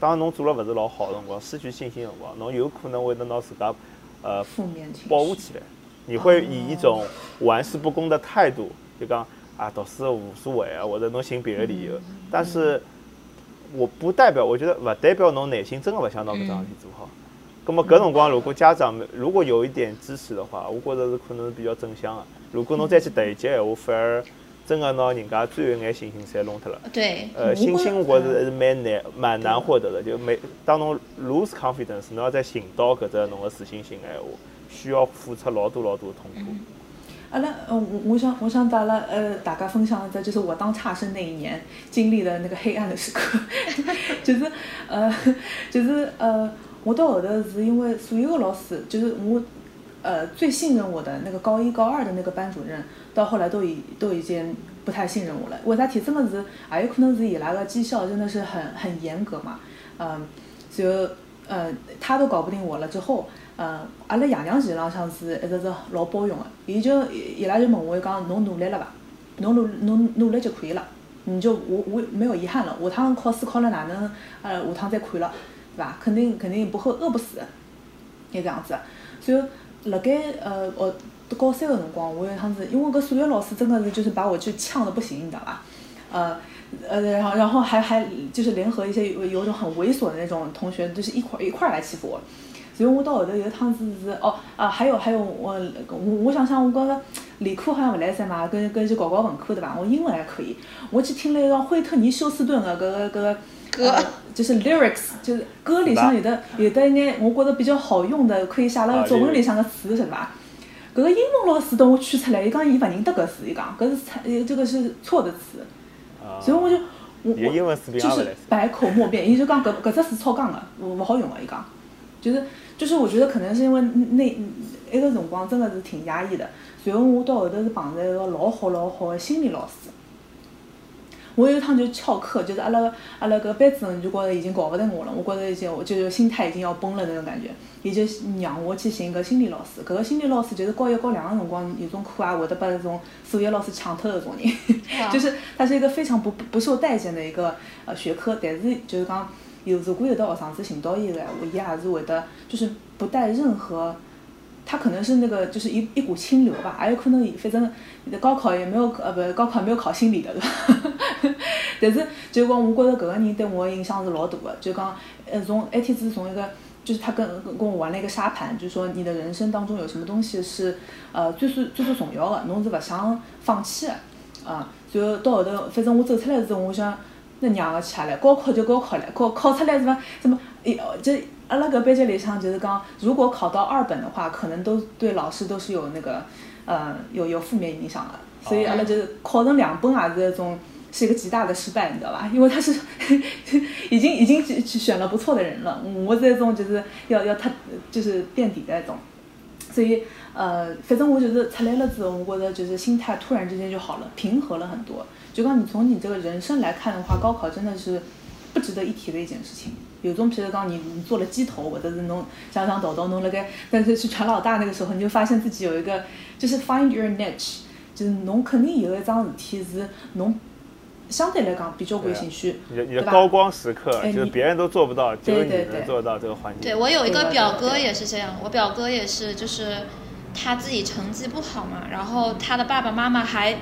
当侬做了勿是老好的辰光，失去信心的辰光，侬有可能会得拿自家，呃负面，保护起来。你会以一种玩世不恭的态度，就讲啊，读书无所谓啊，或者侬寻别的理由。但是，我不代表，我觉得勿代表侬内心真的勿想拿搿桩事体做好。咁么搿辰光，如果家长如果有一点支持的话，我觉着是可能是比较正向的。如果侬再去突一级闲话，反而。真个拿人家最后一眼信心侪弄脱了。对。呃，信心我觉着还是蛮难、蛮难获得的。就每当侬 lose confidence，侬要再寻到搿只侬个自信心闲话，需要付出老多老多的痛苦。阿拉，呃，我我想我想把拉呃大家分享一只，就是我当差生那一年经历的那个黑暗的时刻，就是呃，就是呃，我到后头是因为所有的老师，就是我呃最信任我的那个高一高二的那个班主任。到后来都已都已经不太信任我了。为啥体这么是？也有可能是伊拉个绩效真的是很很严格嘛。嗯，就呃，他都搞不定我了之后，嗯，阿拉爷娘实浪向是一直是老包容的。伊就伊拉就问我讲，侬努力了伐？侬努侬努力就可以了，你就我我没有遗憾了。下趟考试考了哪能？呃，下趟再看了，对伐？肯定肯定不会饿不死，也这样子。所以辣盖呃我。高三的辰光，我有一趟子因为搿数学老师真的是就是把我就呛的不行，你知道吧？呃呃，然后然后还还就是联合一些有有种很猥琐的那种同学，就是一块一块来欺负我。所以我到后头有一趟子是哦啊，还有还有我我我想想我搿个理科好像勿来塞嘛，跟跟去搞搞文科对伐？我英文还可以，我去听了一个惠特尼休斯顿的搿个搿个歌，就是 lyrics，就是歌里向有的有的一眼，我觉得比较好用的，可以写了作文里向的词，晓得吧？搿个英文老师等我取出来，伊讲伊勿认得搿词，伊讲搿是错，这个是错的词，所以我就我我就是百口莫辩，伊就讲搿搿只词超纲个，勿勿好用个，伊讲，就是就是我觉得可能是因为那那个辰光真的是挺压抑的，然后我到后头是碰着一个老好老好的心理老师。我有一趟就翘课，就是阿拉阿拉搿班主任就觉着已经搞勿定我了，我觉着已经就是心态已经要崩了那种感觉，伊就让我去寻搿心理老师。搿个心理老师就是高一高两个辰光有种课也会得把搿种数学老师抢脱的种人，就是他是一个非常不不受待见的一个呃学科。但是就是讲有如果有的学生子寻到伊个闲话，伊也是会得就是不带任何。他可能是那个，就是一一股清流吧，也有可能，反正高考也没有，呃，不，高考没有考心理的，是吧？但是就讲，我觉着搿个人对我影响是老大的。就讲，呃，从埃天子从一个，就是他跟跟我玩了一个沙盘，就说你的人生当中有什么东西是，呃，最最最最重要的，侬是勿想放弃的，啊，然后到后头，反正我走出来之后，我想，那娘个去下来，高考就高考了，考考出来什么什么，一就。阿拉搿班级里向就是讲，如果考到二本的话，可能都对老师都是有那个，呃，有有负面影响的。所以阿拉就是考成两本也是一种是一个极大的失败，你知道吧？因为他是 已经已经选了不错的人了，我这种就是要要他就是垫底的那种。所以呃，反正我就是出来了之后，我觉得就是心态突然之间就好了，平和了很多。就讲你从你这个人生来看的话，高考真的是不值得一提的一件事情。有种，譬如讲你你做了鸡头，或者是侬想想抖抖，侬那个，但是去传老大那个时候，你就发现自己有一个，就是 find your niche，就是侬肯定有一桩事体是侬相对来讲比较感兴趣，你的你的高光时刻，就是别人都做不到，只有你能做到这个环节。对我有一个表哥也是这样，我表哥也是，就是他自己成绩不好嘛，然后他的爸爸妈妈还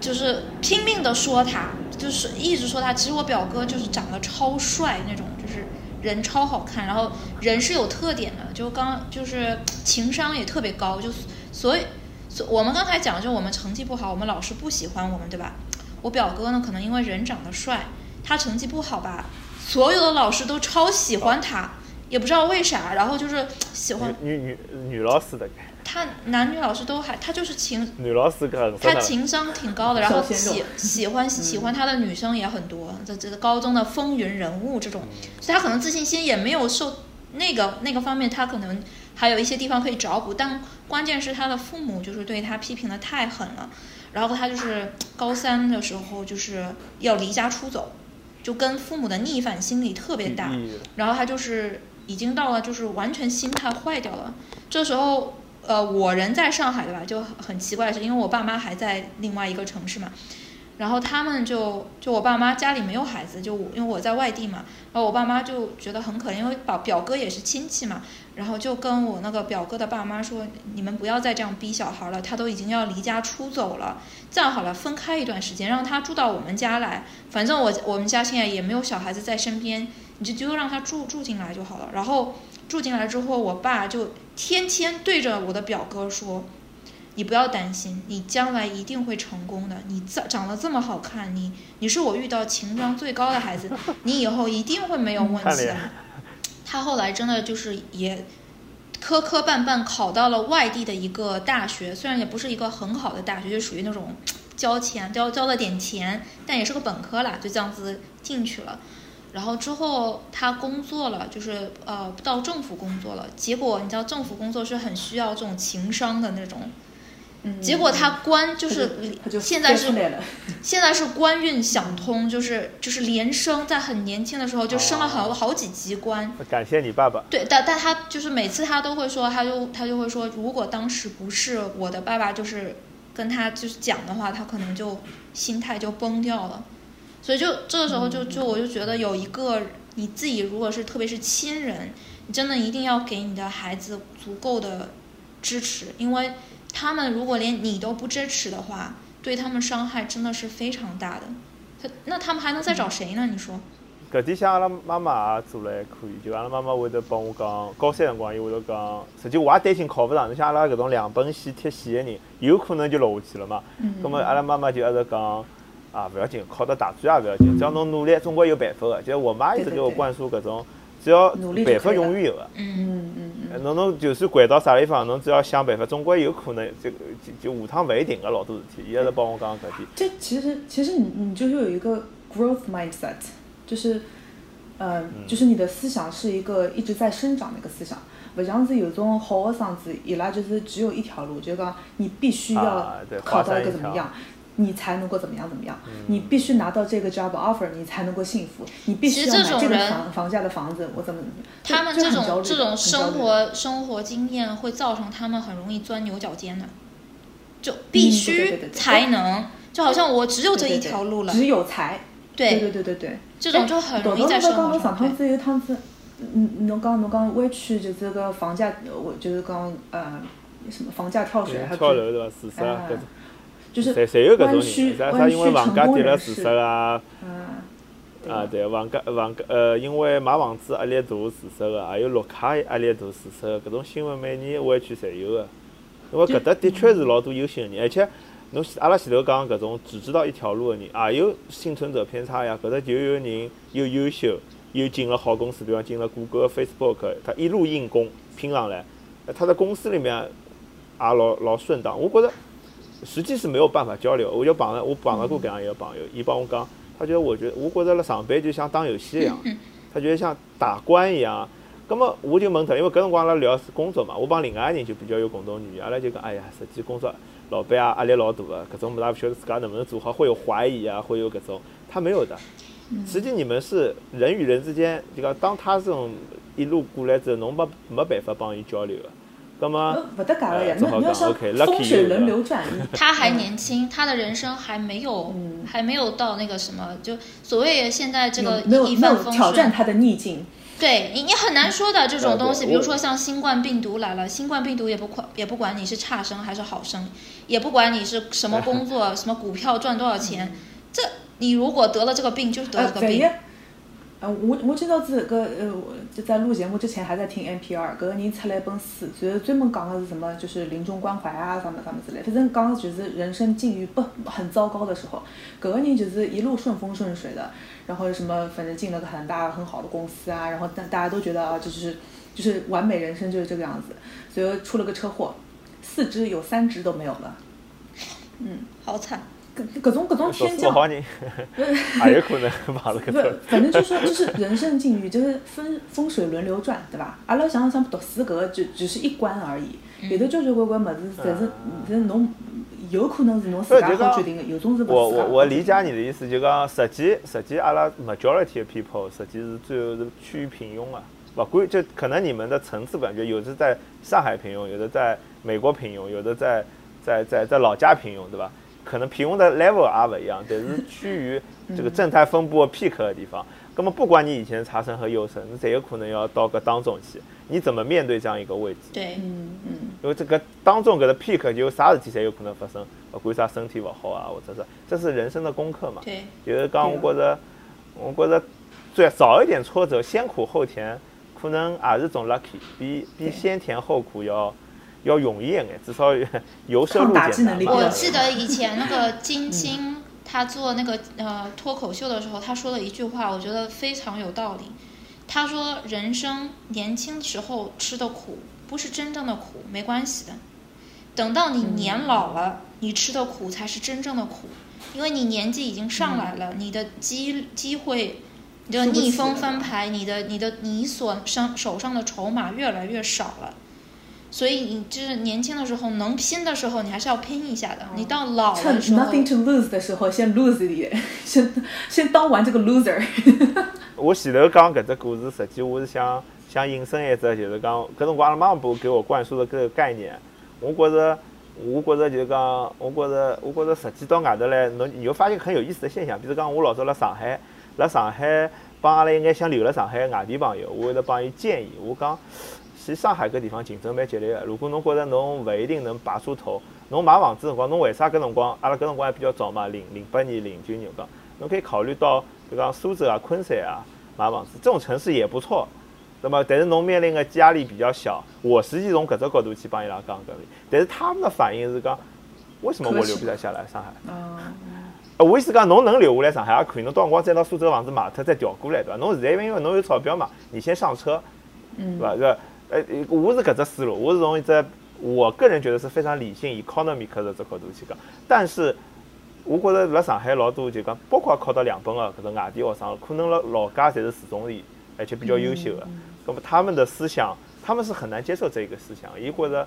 就是拼命的说他，就是一直说他。其实我表哥就是长得超帅那种。就是人超好看，然后人是有特点的，就刚就是情商也特别高，就所以，所我们刚才讲，就我们成绩不好，我们老师不喜欢我们，对吧？我表哥呢，可能因为人长得帅，他成绩不好吧，所有的老师都超喜欢他，也不知道为啥，然后就是喜欢女女女老师的。他男女老师都还，他就是情女老师他情商挺高的，然后喜喜欢喜欢他的女生也很多，这这高中的风云人物这种，所以他可能自信心也没有受那个那个方面，他可能还有一些地方可以找补，但关键是他的父母就是对他批评的太狠了，然后他就是高三的时候就是要离家出走，就跟父母的逆反心理特别大，然后他就是已经到了就是完全心态坏掉了，这时候。呃，我人在上海对吧？就很奇怪的是，因为我爸妈还在另外一个城市嘛，然后他们就就我爸妈家里没有孩子，就因为我在外地嘛，然后我爸妈就觉得很可怜，因为表表哥也是亲戚嘛，然后就跟我那个表哥的爸妈说，你们不要再这样逼小孩了，他都已经要离家出走了，这样好了，分开一段时间，让他住到我们家来，反正我我们家现在也没有小孩子在身边，你就就让他住住进来就好了，然后。住进来之后，我爸就天天对着我的表哥说：“你不要担心，你将来一定会成功的。你长长得这么好看，你你是我遇到情商最高的孩子，你以后一定会没有问题的。”他后来真的就是也磕磕绊绊考到了外地的一个大学，虽然也不是一个很好的大学，就属于那种交钱交交了点钱，但也是个本科啦，就这样子进去了。然后之后他工作了，就是呃到政府工作了。结果你知道政府工作是很需要这种情商的那种。结果他官就是现在是现在是官运想通，就是就是连升，在很年轻的时候就升了好好几级官。感谢你爸爸。对，但但他就是每次他都会说，他就他就会说，如果当时不是我的爸爸，就是跟他就是讲的话，他可能就心态就崩掉了。所以就这个时候就就我就觉得有一个你自己如果是特别是亲人，你真的一定要给你的孩子足够的支持，因为他们如果连你都不支持的话，对他们伤害真的是非常大的。他那他们还能再找谁呢？你说？搿点像阿拉妈妈也做了还可以，就阿拉妈妈会得帮我讲，高三辰光伊会得讲，实际我也担心考勿上。你像阿拉搿种两本线贴线的人，有可能就落下去了嘛。嗯。葛末阿拉妈妈就一直讲。啊，勿要紧，考到大专也勿要紧，只要侬努力，总归有办法的。就我妈一直给我灌输搿种，只要办法永远有个。嗯嗯嗯。侬侬就算掼到啥地方，侬只要想办法，总归有可能。这个就就下趟勿一定个老多事体，伊也是帮我讲搿点。这其实其实你你就是有一个 growth mindset，就是，呃，就是你的思想是一个一直在生长的一个思想。不像是有种好的生子，伊拉就是只有一条路，就是讲你必须要考到一个怎么样，你才能够怎么样怎么样，你必须拿到这个 job offer，你才能够幸福，你必须要买这个房房价的房子，我怎么？他们这种这种生活生活经验会造成他们很容易钻牛角尖的，就必须才能，就好像我只有这一条路了，只有才，对。对对对对，这种就很容易在生活上。嗯，侬讲侬讲湾区就是个房价，我就是刚呃什么房价跳水还是跳楼对伐？自杀搿种，就是侪侪有搿种人，啥啥因为房价跌了自杀啊，啊对，房价房价呃因为买房子压力大自杀个，还有绿卡压力大自杀个，搿种新闻每年湾区侪有个。因为搿搭的确是老多优秀人，而且侬阿拉前头讲搿种只知道一条路个人，也有幸存者偏差呀。搿搭就有人又优秀。又进了好公司，比方进了谷歌、Facebook，他一路硬攻拼上来，他在公司里面也老老顺当。我觉得实际是没有办法交流。我就碰了，我碰了过搿样一个朋友，伊帮我讲，他觉得我觉得我觉着了上班就像打游戏一样，他觉得像打关一样。那么我就问他，因为搿辰光阿拉聊是工作嘛，我帮另外一个人就比较有共同语言，阿拉就讲，哎呀，实际工作老板啊压力老大个，搿种物事也勿晓得自家能不能做好，会有怀疑啊，会有搿种，他没有的。实际你们是人与人之间，就讲当他这种一路过来之后，侬没没办法帮伊交流的，那么不得讲了呀，侬要想风水轮流转，他还年轻，他的人生还没有还没有到那个什么，就所谓现在这个一帆风顺，挑战他的逆境。对你，你很难说的这种东西，比如说像新冠病毒来了，新冠病毒也不管也不管你是差生还是好生，也不管你是什么工作，什么股票赚多少钱，这。你如果得了这个病，就是得了个病。呃，我我今朝子个呃，就在录节目之前还在听 NPR，搿个人出了一本书，就是专门讲的是什么，就是临终关怀啊，什么什么之类。反正讲就是人生境遇不很糟糕的时候，搿个人就是一路顺风顺水的，然后什么反正进了个很大很好的公司啊，然后大大家都觉得啊，就是就是完美人生就是这个样子，所以出了个车祸，四肢有三肢都没有了，嗯，好惨。各种各种天降，还有可能碰了个。不，反正就说就是人生境遇，就是风风水轮流转，对吧？阿拉想想读书搿个就只是一关而已，有的交交关关物事，但是但是侬有可能是侬自家好决定的，有种是我我我理解你的意思，就讲实际实际阿拉 majority people 实际是最后是趋于平庸啊，勿管就可能你们的层次感觉有的在上海平庸，有的在美国平庸，有的在在在在老家平庸，对吧？可能平庸的 level 也不一样，但是 趋于这个正态分布 peak 的地方。那么不管你以前差生和优生，你侪有可能要到个当中去。你怎么面对这样一个位置？对，嗯嗯。因为这个当中搿个 peak 就啥事体侪有可能发生，不管啥身体不好啊，或者是这是人生的功课嘛。对。就是讲，我觉着，我觉着最早一点挫折，先苦后甜，可能也是种 lucky，比比先甜后苦要。要容易一点，至少由奢入俭难。我记得以前那个金星，他做那个呃脱口秀的时候，他说了一句话，我觉得非常有道理。他说：“人生年轻时候吃的苦，不是真正的苦，没关系的。等到你年老了，你吃的苦才是真正的苦，因为你年纪已经上来了，你的机机会，你的逆风翻牌，你的你的你所上手上的筹码越来越少了。”所以你就是年轻的时候能拼的时候，你还是要拼一下的。你到老的时候，nothing to lose 的时候，先 lose 一点，先先当完这个 loser。我前头讲搿只故事，实际我是想想引申一只，就是讲搿辰光阿拉妈妈给我灌输的搿个概念。我觉着，我觉着就是讲，我觉着，我觉着实际到外头来，侬你会发现很有意思的现象。比如讲，我老早辣上海，辣上海帮阿拉一眼想留辣上海外地朋友，我会得帮伊建议，我讲。其实上海搿地方竞争蛮激烈个。如果侬觉着侬勿一定能拔出头，侬买房子辰光，侬为啥搿辰光？阿拉搿辰光还比较早嘛，零零八年、零九年讲，侬可以考虑到，比如讲苏州啊、昆山啊买房子，这种城市也不错。那么，但是侬面临个压力比较小。我实际从搿只角度去帮伊拉讲搿里，但是他们的反应是讲，为什么我留不下来上海？我意思讲，侬能留下来上海也可以，侬到辰光再拿苏州房子卖脱再调过来，对伐？侬现在因为侬有钞票嘛，你先上车，对伐？搿呃，我是搿只思路，我是从一只我个人觉得是非常理性 economic 的这角度去讲。但是，我觉着辣上海老多就讲，包括考到两本的搿种外地学生，可能辣老家侪是市中里，而且比较优秀的。那么他们的思想，他们是很难接受这一个思想，伊觉着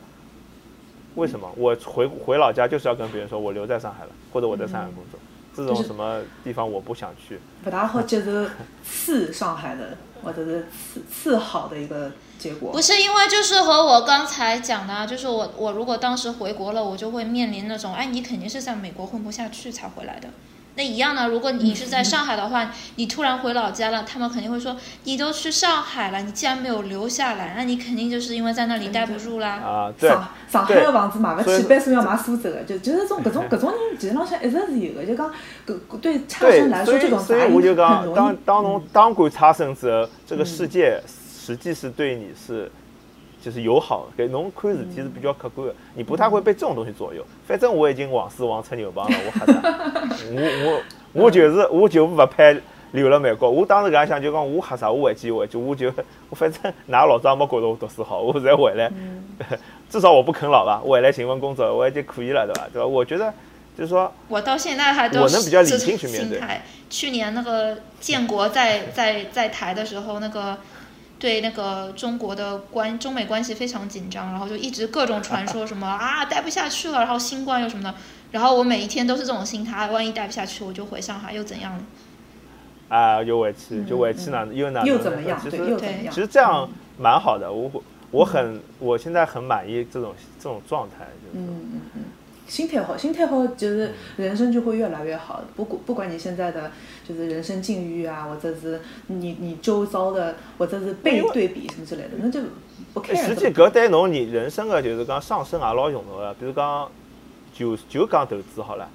为什么我回回老家就是要跟别人说我留在上海了，或者我在上海工作。这种什么地方我不想去，不大好接受次上海的或者是次次好的一个结果。不是因为就是和我刚才讲的，就是我我如果当时回国了，我就会面临那种，哎，你肯定是在美国混不下去才回来的。那一样呢，如果你是在上海的话，你突然回老家了，他们肯定会说，你都去上海了，你既然没有留下来，那你肯定就是因为在那里待不住啦。啊，对。上上海的房子买不起，为什么要买苏州的？就就是种搿种搿种人，其实浪向一直是有的。就讲搿对差生来说，这种所以我就讲，当当侬当过差生之后，这个世界实际是对你是。就是友好，给侬看事体是比较客观的，你不太会被这种东西左右。反正我已经王死王出牛帮了，我吓啥？我我我就是我就不配留了美国。我当时搿样想，就讲我吓啥？我回去回去，我就我 反正㑚老早没觉得我读书好，我再回来，至少我不啃老吧，回来寻份工作我已经可以了，对吧？对吧？我觉得就是说，我到现在还都我能比较理性去面对。去年那个建国在在在台的时候，那个。对那个中国的关中美关系非常紧张，然后就一直各种传说什么啊待不下去了，然后新冠又什么的，然后我每一天都是这种心态，万一待不下去，我就回上海又怎样？啊，又委屈，就回去呢，又哪？又怎么样？其实其实这样蛮好的，我我很我现在很满意这种这种状态，就是。嗯嗯嗯。心态好，心态好，就是人生就会越来越好。不管不管你现在的就是人生境遇啊，或者是你你周遭的，或者是被对比什么之类的，那就不 care。实际搿对侬你人生个就是讲上升也老重要的。比如讲，就就讲投资好了。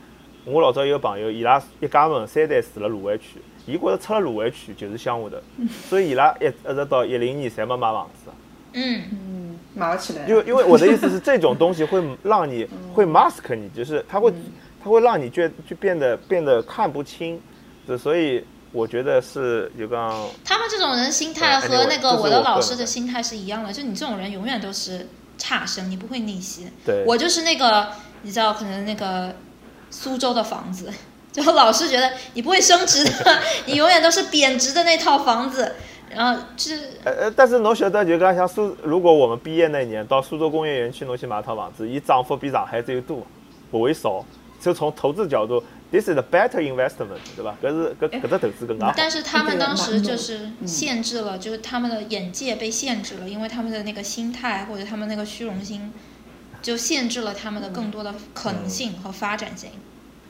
我老早有个朋友，伊拉一家门三代住了卢湾区，伊觉着出了卢湾区就是乡下头，所以伊拉一一直到一零年才没买房子。嗯嗯，买不起来。因为因为我的意思是，这种东西会让你会 mask 你，就是它会它会让你觉就变得变得看不清，就所以我觉得是有个。他们这种人心态和那个我的老师的心态是一样的，就你这种人永远都是差生，你不会逆袭。对。我就是那个你知道，可能那个苏州的房子，就老师觉得你不会升值的，你永远都是贬值的那套房子。然后是呃呃，但是侬晓得，就讲像苏，如果我们毕业那年到苏州工业园区，侬去买套房子，伊涨幅比上海只有多，不会少。就从投资角度，this is a better investment，对吧？搿是搿搿只投资更加好。但是他们当时就是限制了，就是他们的眼界被限制了，因为他们的那个心态或者他们那个虚荣心，就限制了他们的更多的可能性和发展性。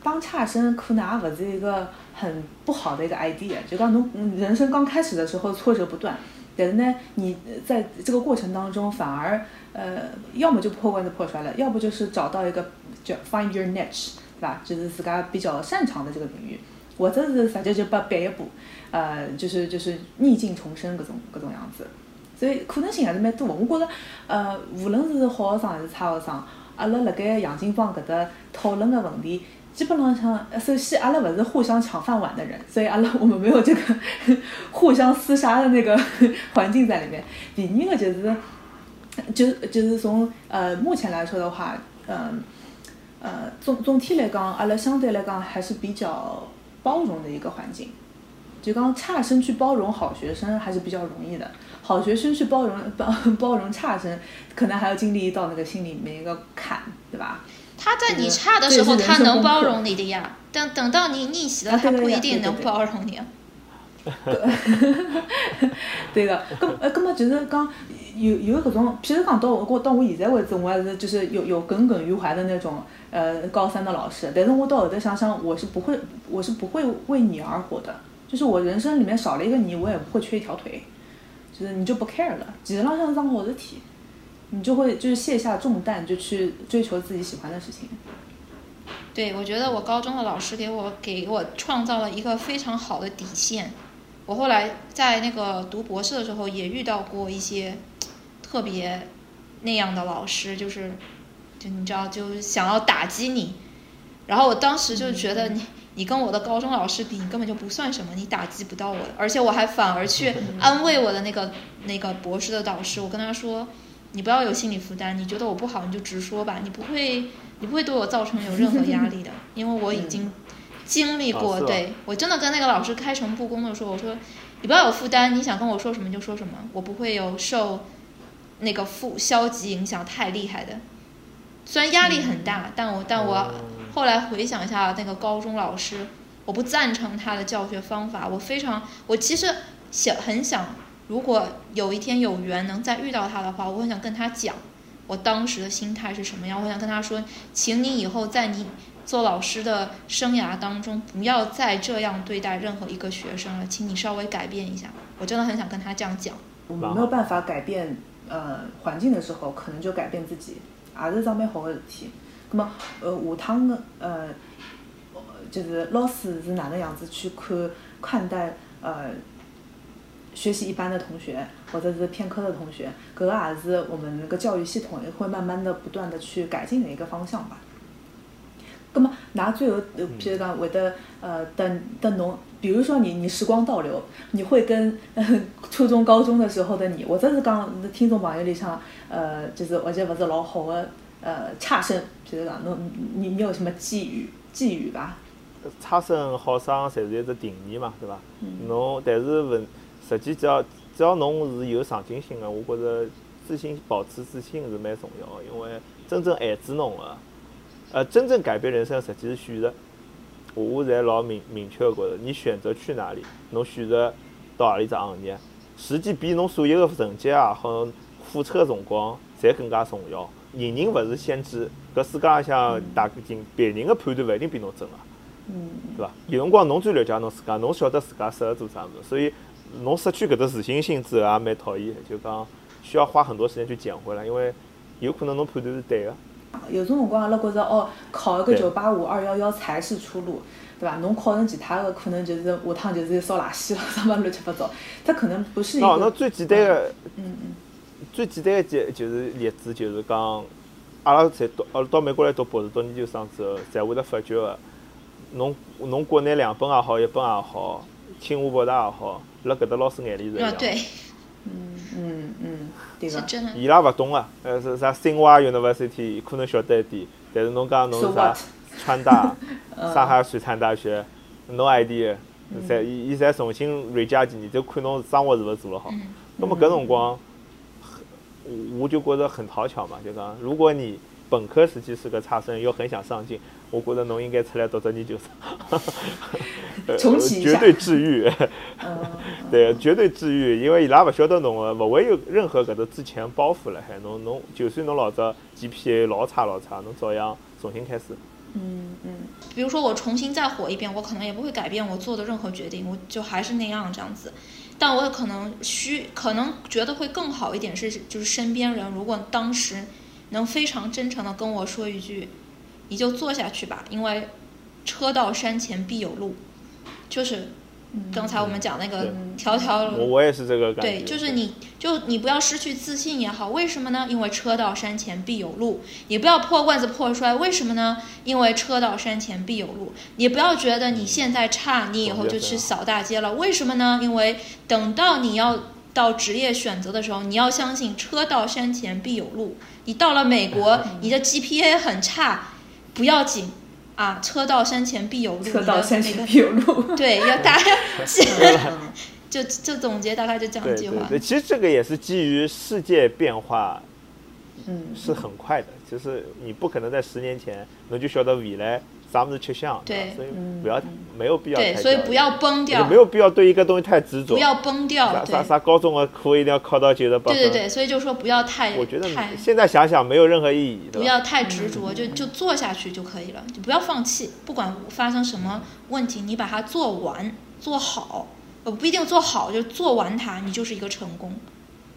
当差生可能也不是一个很不好的一个 idea，就讲侬人生刚开始的时候挫折不断，但是呢，你在这个过程当中反而呃，要么就破罐子破摔了，要不就是找到一个叫 find your niche，对吧？就是自家比较擅长的这个领域，或者是直接就把别一步，呃，就是就是逆境重生各种各种样子，所以可能性还是蛮多。我觉着呃，无论是好学生还是差学生，阿拉辣盖杨金芳搿搭讨论个问题。基本上像，首先阿拉不是互相抢饭碗的人，所以阿拉我们没有这个互相厮杀的那个环境在里面。第二个就是，就就是从呃目前来说的话，嗯呃总总体来讲，阿拉相对来讲还是比较包容的一个环境。就讲差生去包容好学生还是比较容易的，好学生去包容包包容差生，可能还要经历一道那个心里面一个坎，对吧？他在你差的时候，他能包容你的呀。等等到你逆袭了，他不一定能包容你。对的，咁 呃，咁么就是讲有有搿种，譬如讲到我到我现在为止，我还是就是有有耿耿于怀的那种呃高三的老师。但是我到后头想想，我是不会，我是不会为你而活的。就是我人生里面少了一个你，我也不会缺一条腿。就是你就不 care 了，其实浪向是桩好事体。你就会就是卸下重担，就去追求自己喜欢的事情。对，我觉得我高中的老师给我给我创造了一个非常好的底线。我后来在那个读博士的时候也遇到过一些特别那样的老师，就是就你知道，就想要打击你。然后我当时就觉得你你跟我的高中老师比，你根本就不算什么，你打击不到我的，而且我还反而去 安慰我的那个那个博士的导师，我跟他说，你不要有心理负担，你觉得我不好你就直说吧，你不会你不会对我造成有任何压力的，因为我已经经历过，对我真的跟那个老师开诚布公的说，我说你不要有负担，你想跟我说什么就说什么，我不会有受那个负消极影响太厉害的。虽然压力很大，但我但我后来回想一下那个高中老师，我不赞成他的教学方法。我非常，我其实想很想，如果有一天有缘能再遇到他的话，我很想跟他讲我当时的心态是什么样。我想跟他说，请你以后在你做老师的生涯当中，不要再这样对待任何一个学生了，请你稍微改变一下。我真的很想跟他这样讲。我们没有办法改变呃环境的时候，可能就改变自己。也是桩蛮好个事体。那么，呃，下趟的呃，就是老师是哪能样子去看看待呃学习一般的同学，或者是偏科的同学？搿个也是我们那个教育系统也会慢慢的不断的去改进的一个方向吧。咁么，㑚最后，譬如讲会得呃，等等侬，比如说你你时光倒流，你会跟初中高中的时候的你，或者是讲听众朋友里向，呃，就是或者勿是老好的呃差生，譬如讲侬你你有什么寄语寄语伐？差生好生侪是一只定义嘛，对伐？侬但是问，实际只要只要侬是有上进心个，我觉着自信保持自信是蛮重要个，因为真正限制侬个。呃，真正改变人生实际是选择，我我在老明明确个觉着，你选择去哪里，侬选择到何里只行业，实际比侬所有个成绩也好，付出个辰光，侪更加重要。人人勿是先知，搿世界浪向大经别人个判断勿一定比侬准个，嗯，对伐？有辰光侬最了解侬自家，侬晓得自家适合做啥物事，所以侬失去搿只自信心之后也蛮讨厌，就讲需要花很多时间去捡回来，因为有可能侬判断是对个。有种辰光，阿拉觉着哦，考一个九八五、二幺幺才是出路，对伐？侬考成其他的，可能就是下趟就是烧垃圾了，啥么乱七八糟。它可能不是一个。哦，那最简单的，嗯嗯。最简单个就就是例子，就是讲，阿拉侪读，呃，到美国来读博士、读研究生之后，才会得发觉个，侬侬国内两本也好，一本也好，清华、北大也好，辣搿搭老师眼里是一样。对。嗯嗯嗯。是真的。伊拉勿懂啊，呃是啥新华 University 可能晓得一点，但是侬讲侬是啥川大、上海 水产大学，no idea，侪伊伊侪重新 r e j 几年，就看侬生活是勿是做了好。那么搿辰光，我就觉着很讨巧嘛，就讲如果你本科时期是个差生，又很想上进。我觉得侬应该出来读读研究生，重启绝对治愈。对，绝对治愈，因为伊拉勿晓得侬个，勿会有任何搿个之前包袱了还，侬侬就算侬老早 GPA 老差老差，侬照样重新开始。嗯嗯。比如说我重新再火一遍，我可能也不会改变我做的任何决定，我就还是那样这样子。但我可能需可能觉得会更好一点是，就是身边人如果当时能非常真诚的跟我说一句。你就坐下去吧，因为车到山前必有路，就是刚才我们讲那个条条。我我也是这个感觉。对，就是你就你不要失去自信也好，为什么呢？因为车到山前必有路。你不要破罐子破摔，为什么呢？因为车到山前必有路。你不要觉得你现在差，你以后就去扫大街了，为什么呢？因为等到你要到职业选择的时候，你要相信车到山前必有路。你到了美国，你的 GPA 很差。不要紧啊，车到山前必有路。车到山前必有路。对，要大家 就就总结大概就这样一句话。对，其实这个也是基于世界变化，嗯，是很快的。就是你不可能在十年前，能就晓得未来。啥么子吃香，对，所以不要没有必要。对，所以不要崩掉。没有必要对一个东西太执着。不要崩掉。啥啥啥高中的课一定要考到九十八分。对对对，所以就说不要太。我觉得现在想想没有任何意义。不要太执着，就就做下去就可以了，就不要放弃。不管发生什么问题，你把它做完做好，呃不一定做好，就做完它，你就是一个成功。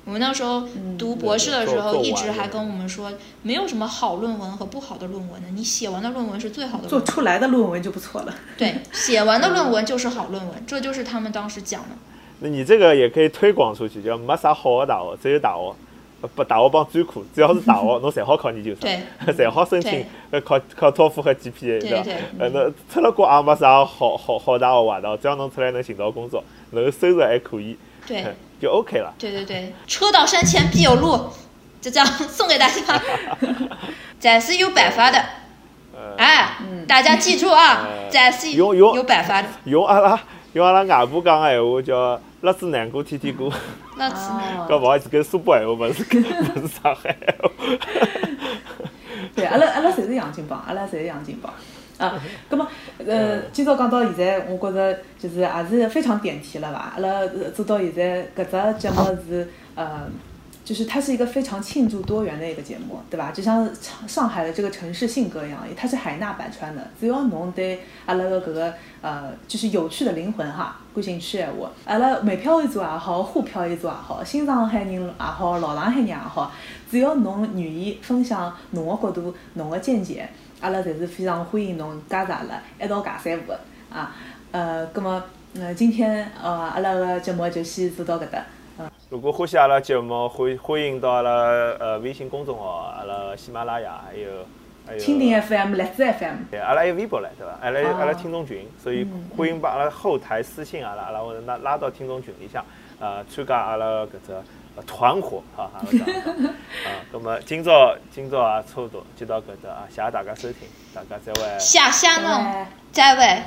我们那时候读博士的时候，一直还跟我们说，没有什么好论文和不好的论文的，你写完的论文是最好的。做出来的论文就不错了。对，写完的论文就是好论文，这就是他们当时讲的。那你这个也可以推广出去，叫没啥好的大学，只有大学。不大学帮专科，只要是大学，侬侪好考研究生，对，侪好申请呃考考托福和 GPA，对伐？呃，那出了国也没啥好好好大学坏大学，只要侬出来能寻到工作，然后收入还可以，对，就 OK 了。对对对，车到山前必有路，就这样送给大家。暂时有办法的，哎，大家记住啊，暂时有有有办法的。用阿拉用阿拉外婆讲的闲话叫“辣子难过天天过”。辣子难。搿勿好意思，跟苏北闲话勿是 勿是上海闲话。对，阿拉阿拉侪是洋泾浜，阿拉侪是洋泾浜。啊，葛末呃，今朝讲到现在，我觉着就是也是非常点题了伐？阿拉做到现在搿只节目是呃。就是它是一个非常庆祝多元的一个节目，对吧？就像上上海的这个城市性格一样，它是海纳百川的。只要侬对阿拉个搿个呃，就是有趣的灵魂哈，感兴趣闲话，阿拉每票一组也好，沪漂一组也好，新上海人也好，老上海人也好，只要侬愿意分享侬个角度、侬个见解，阿拉侪是非常欢迎侬加入阿拉一道尬三胡啊。呃，葛么呃，今天呃，阿拉个节目就先做到搿搭。如果欢喜阿拉节目，欢欢迎到阿拉呃微信公众号、阿拉喜马拉雅，还有还有。蜻蜓 FM、荔枝 FM。对，阿拉有微博唻，对伐？阿拉阿拉听众群，所以欢迎把阿拉后台私信阿拉，阿拉会拉拉到听众群里向，呃，参加阿拉搿只团伙 啊啊啊咁啊今朝今朝啊差不多就到这啊谢谢大家收听大家再会。下下弄再会。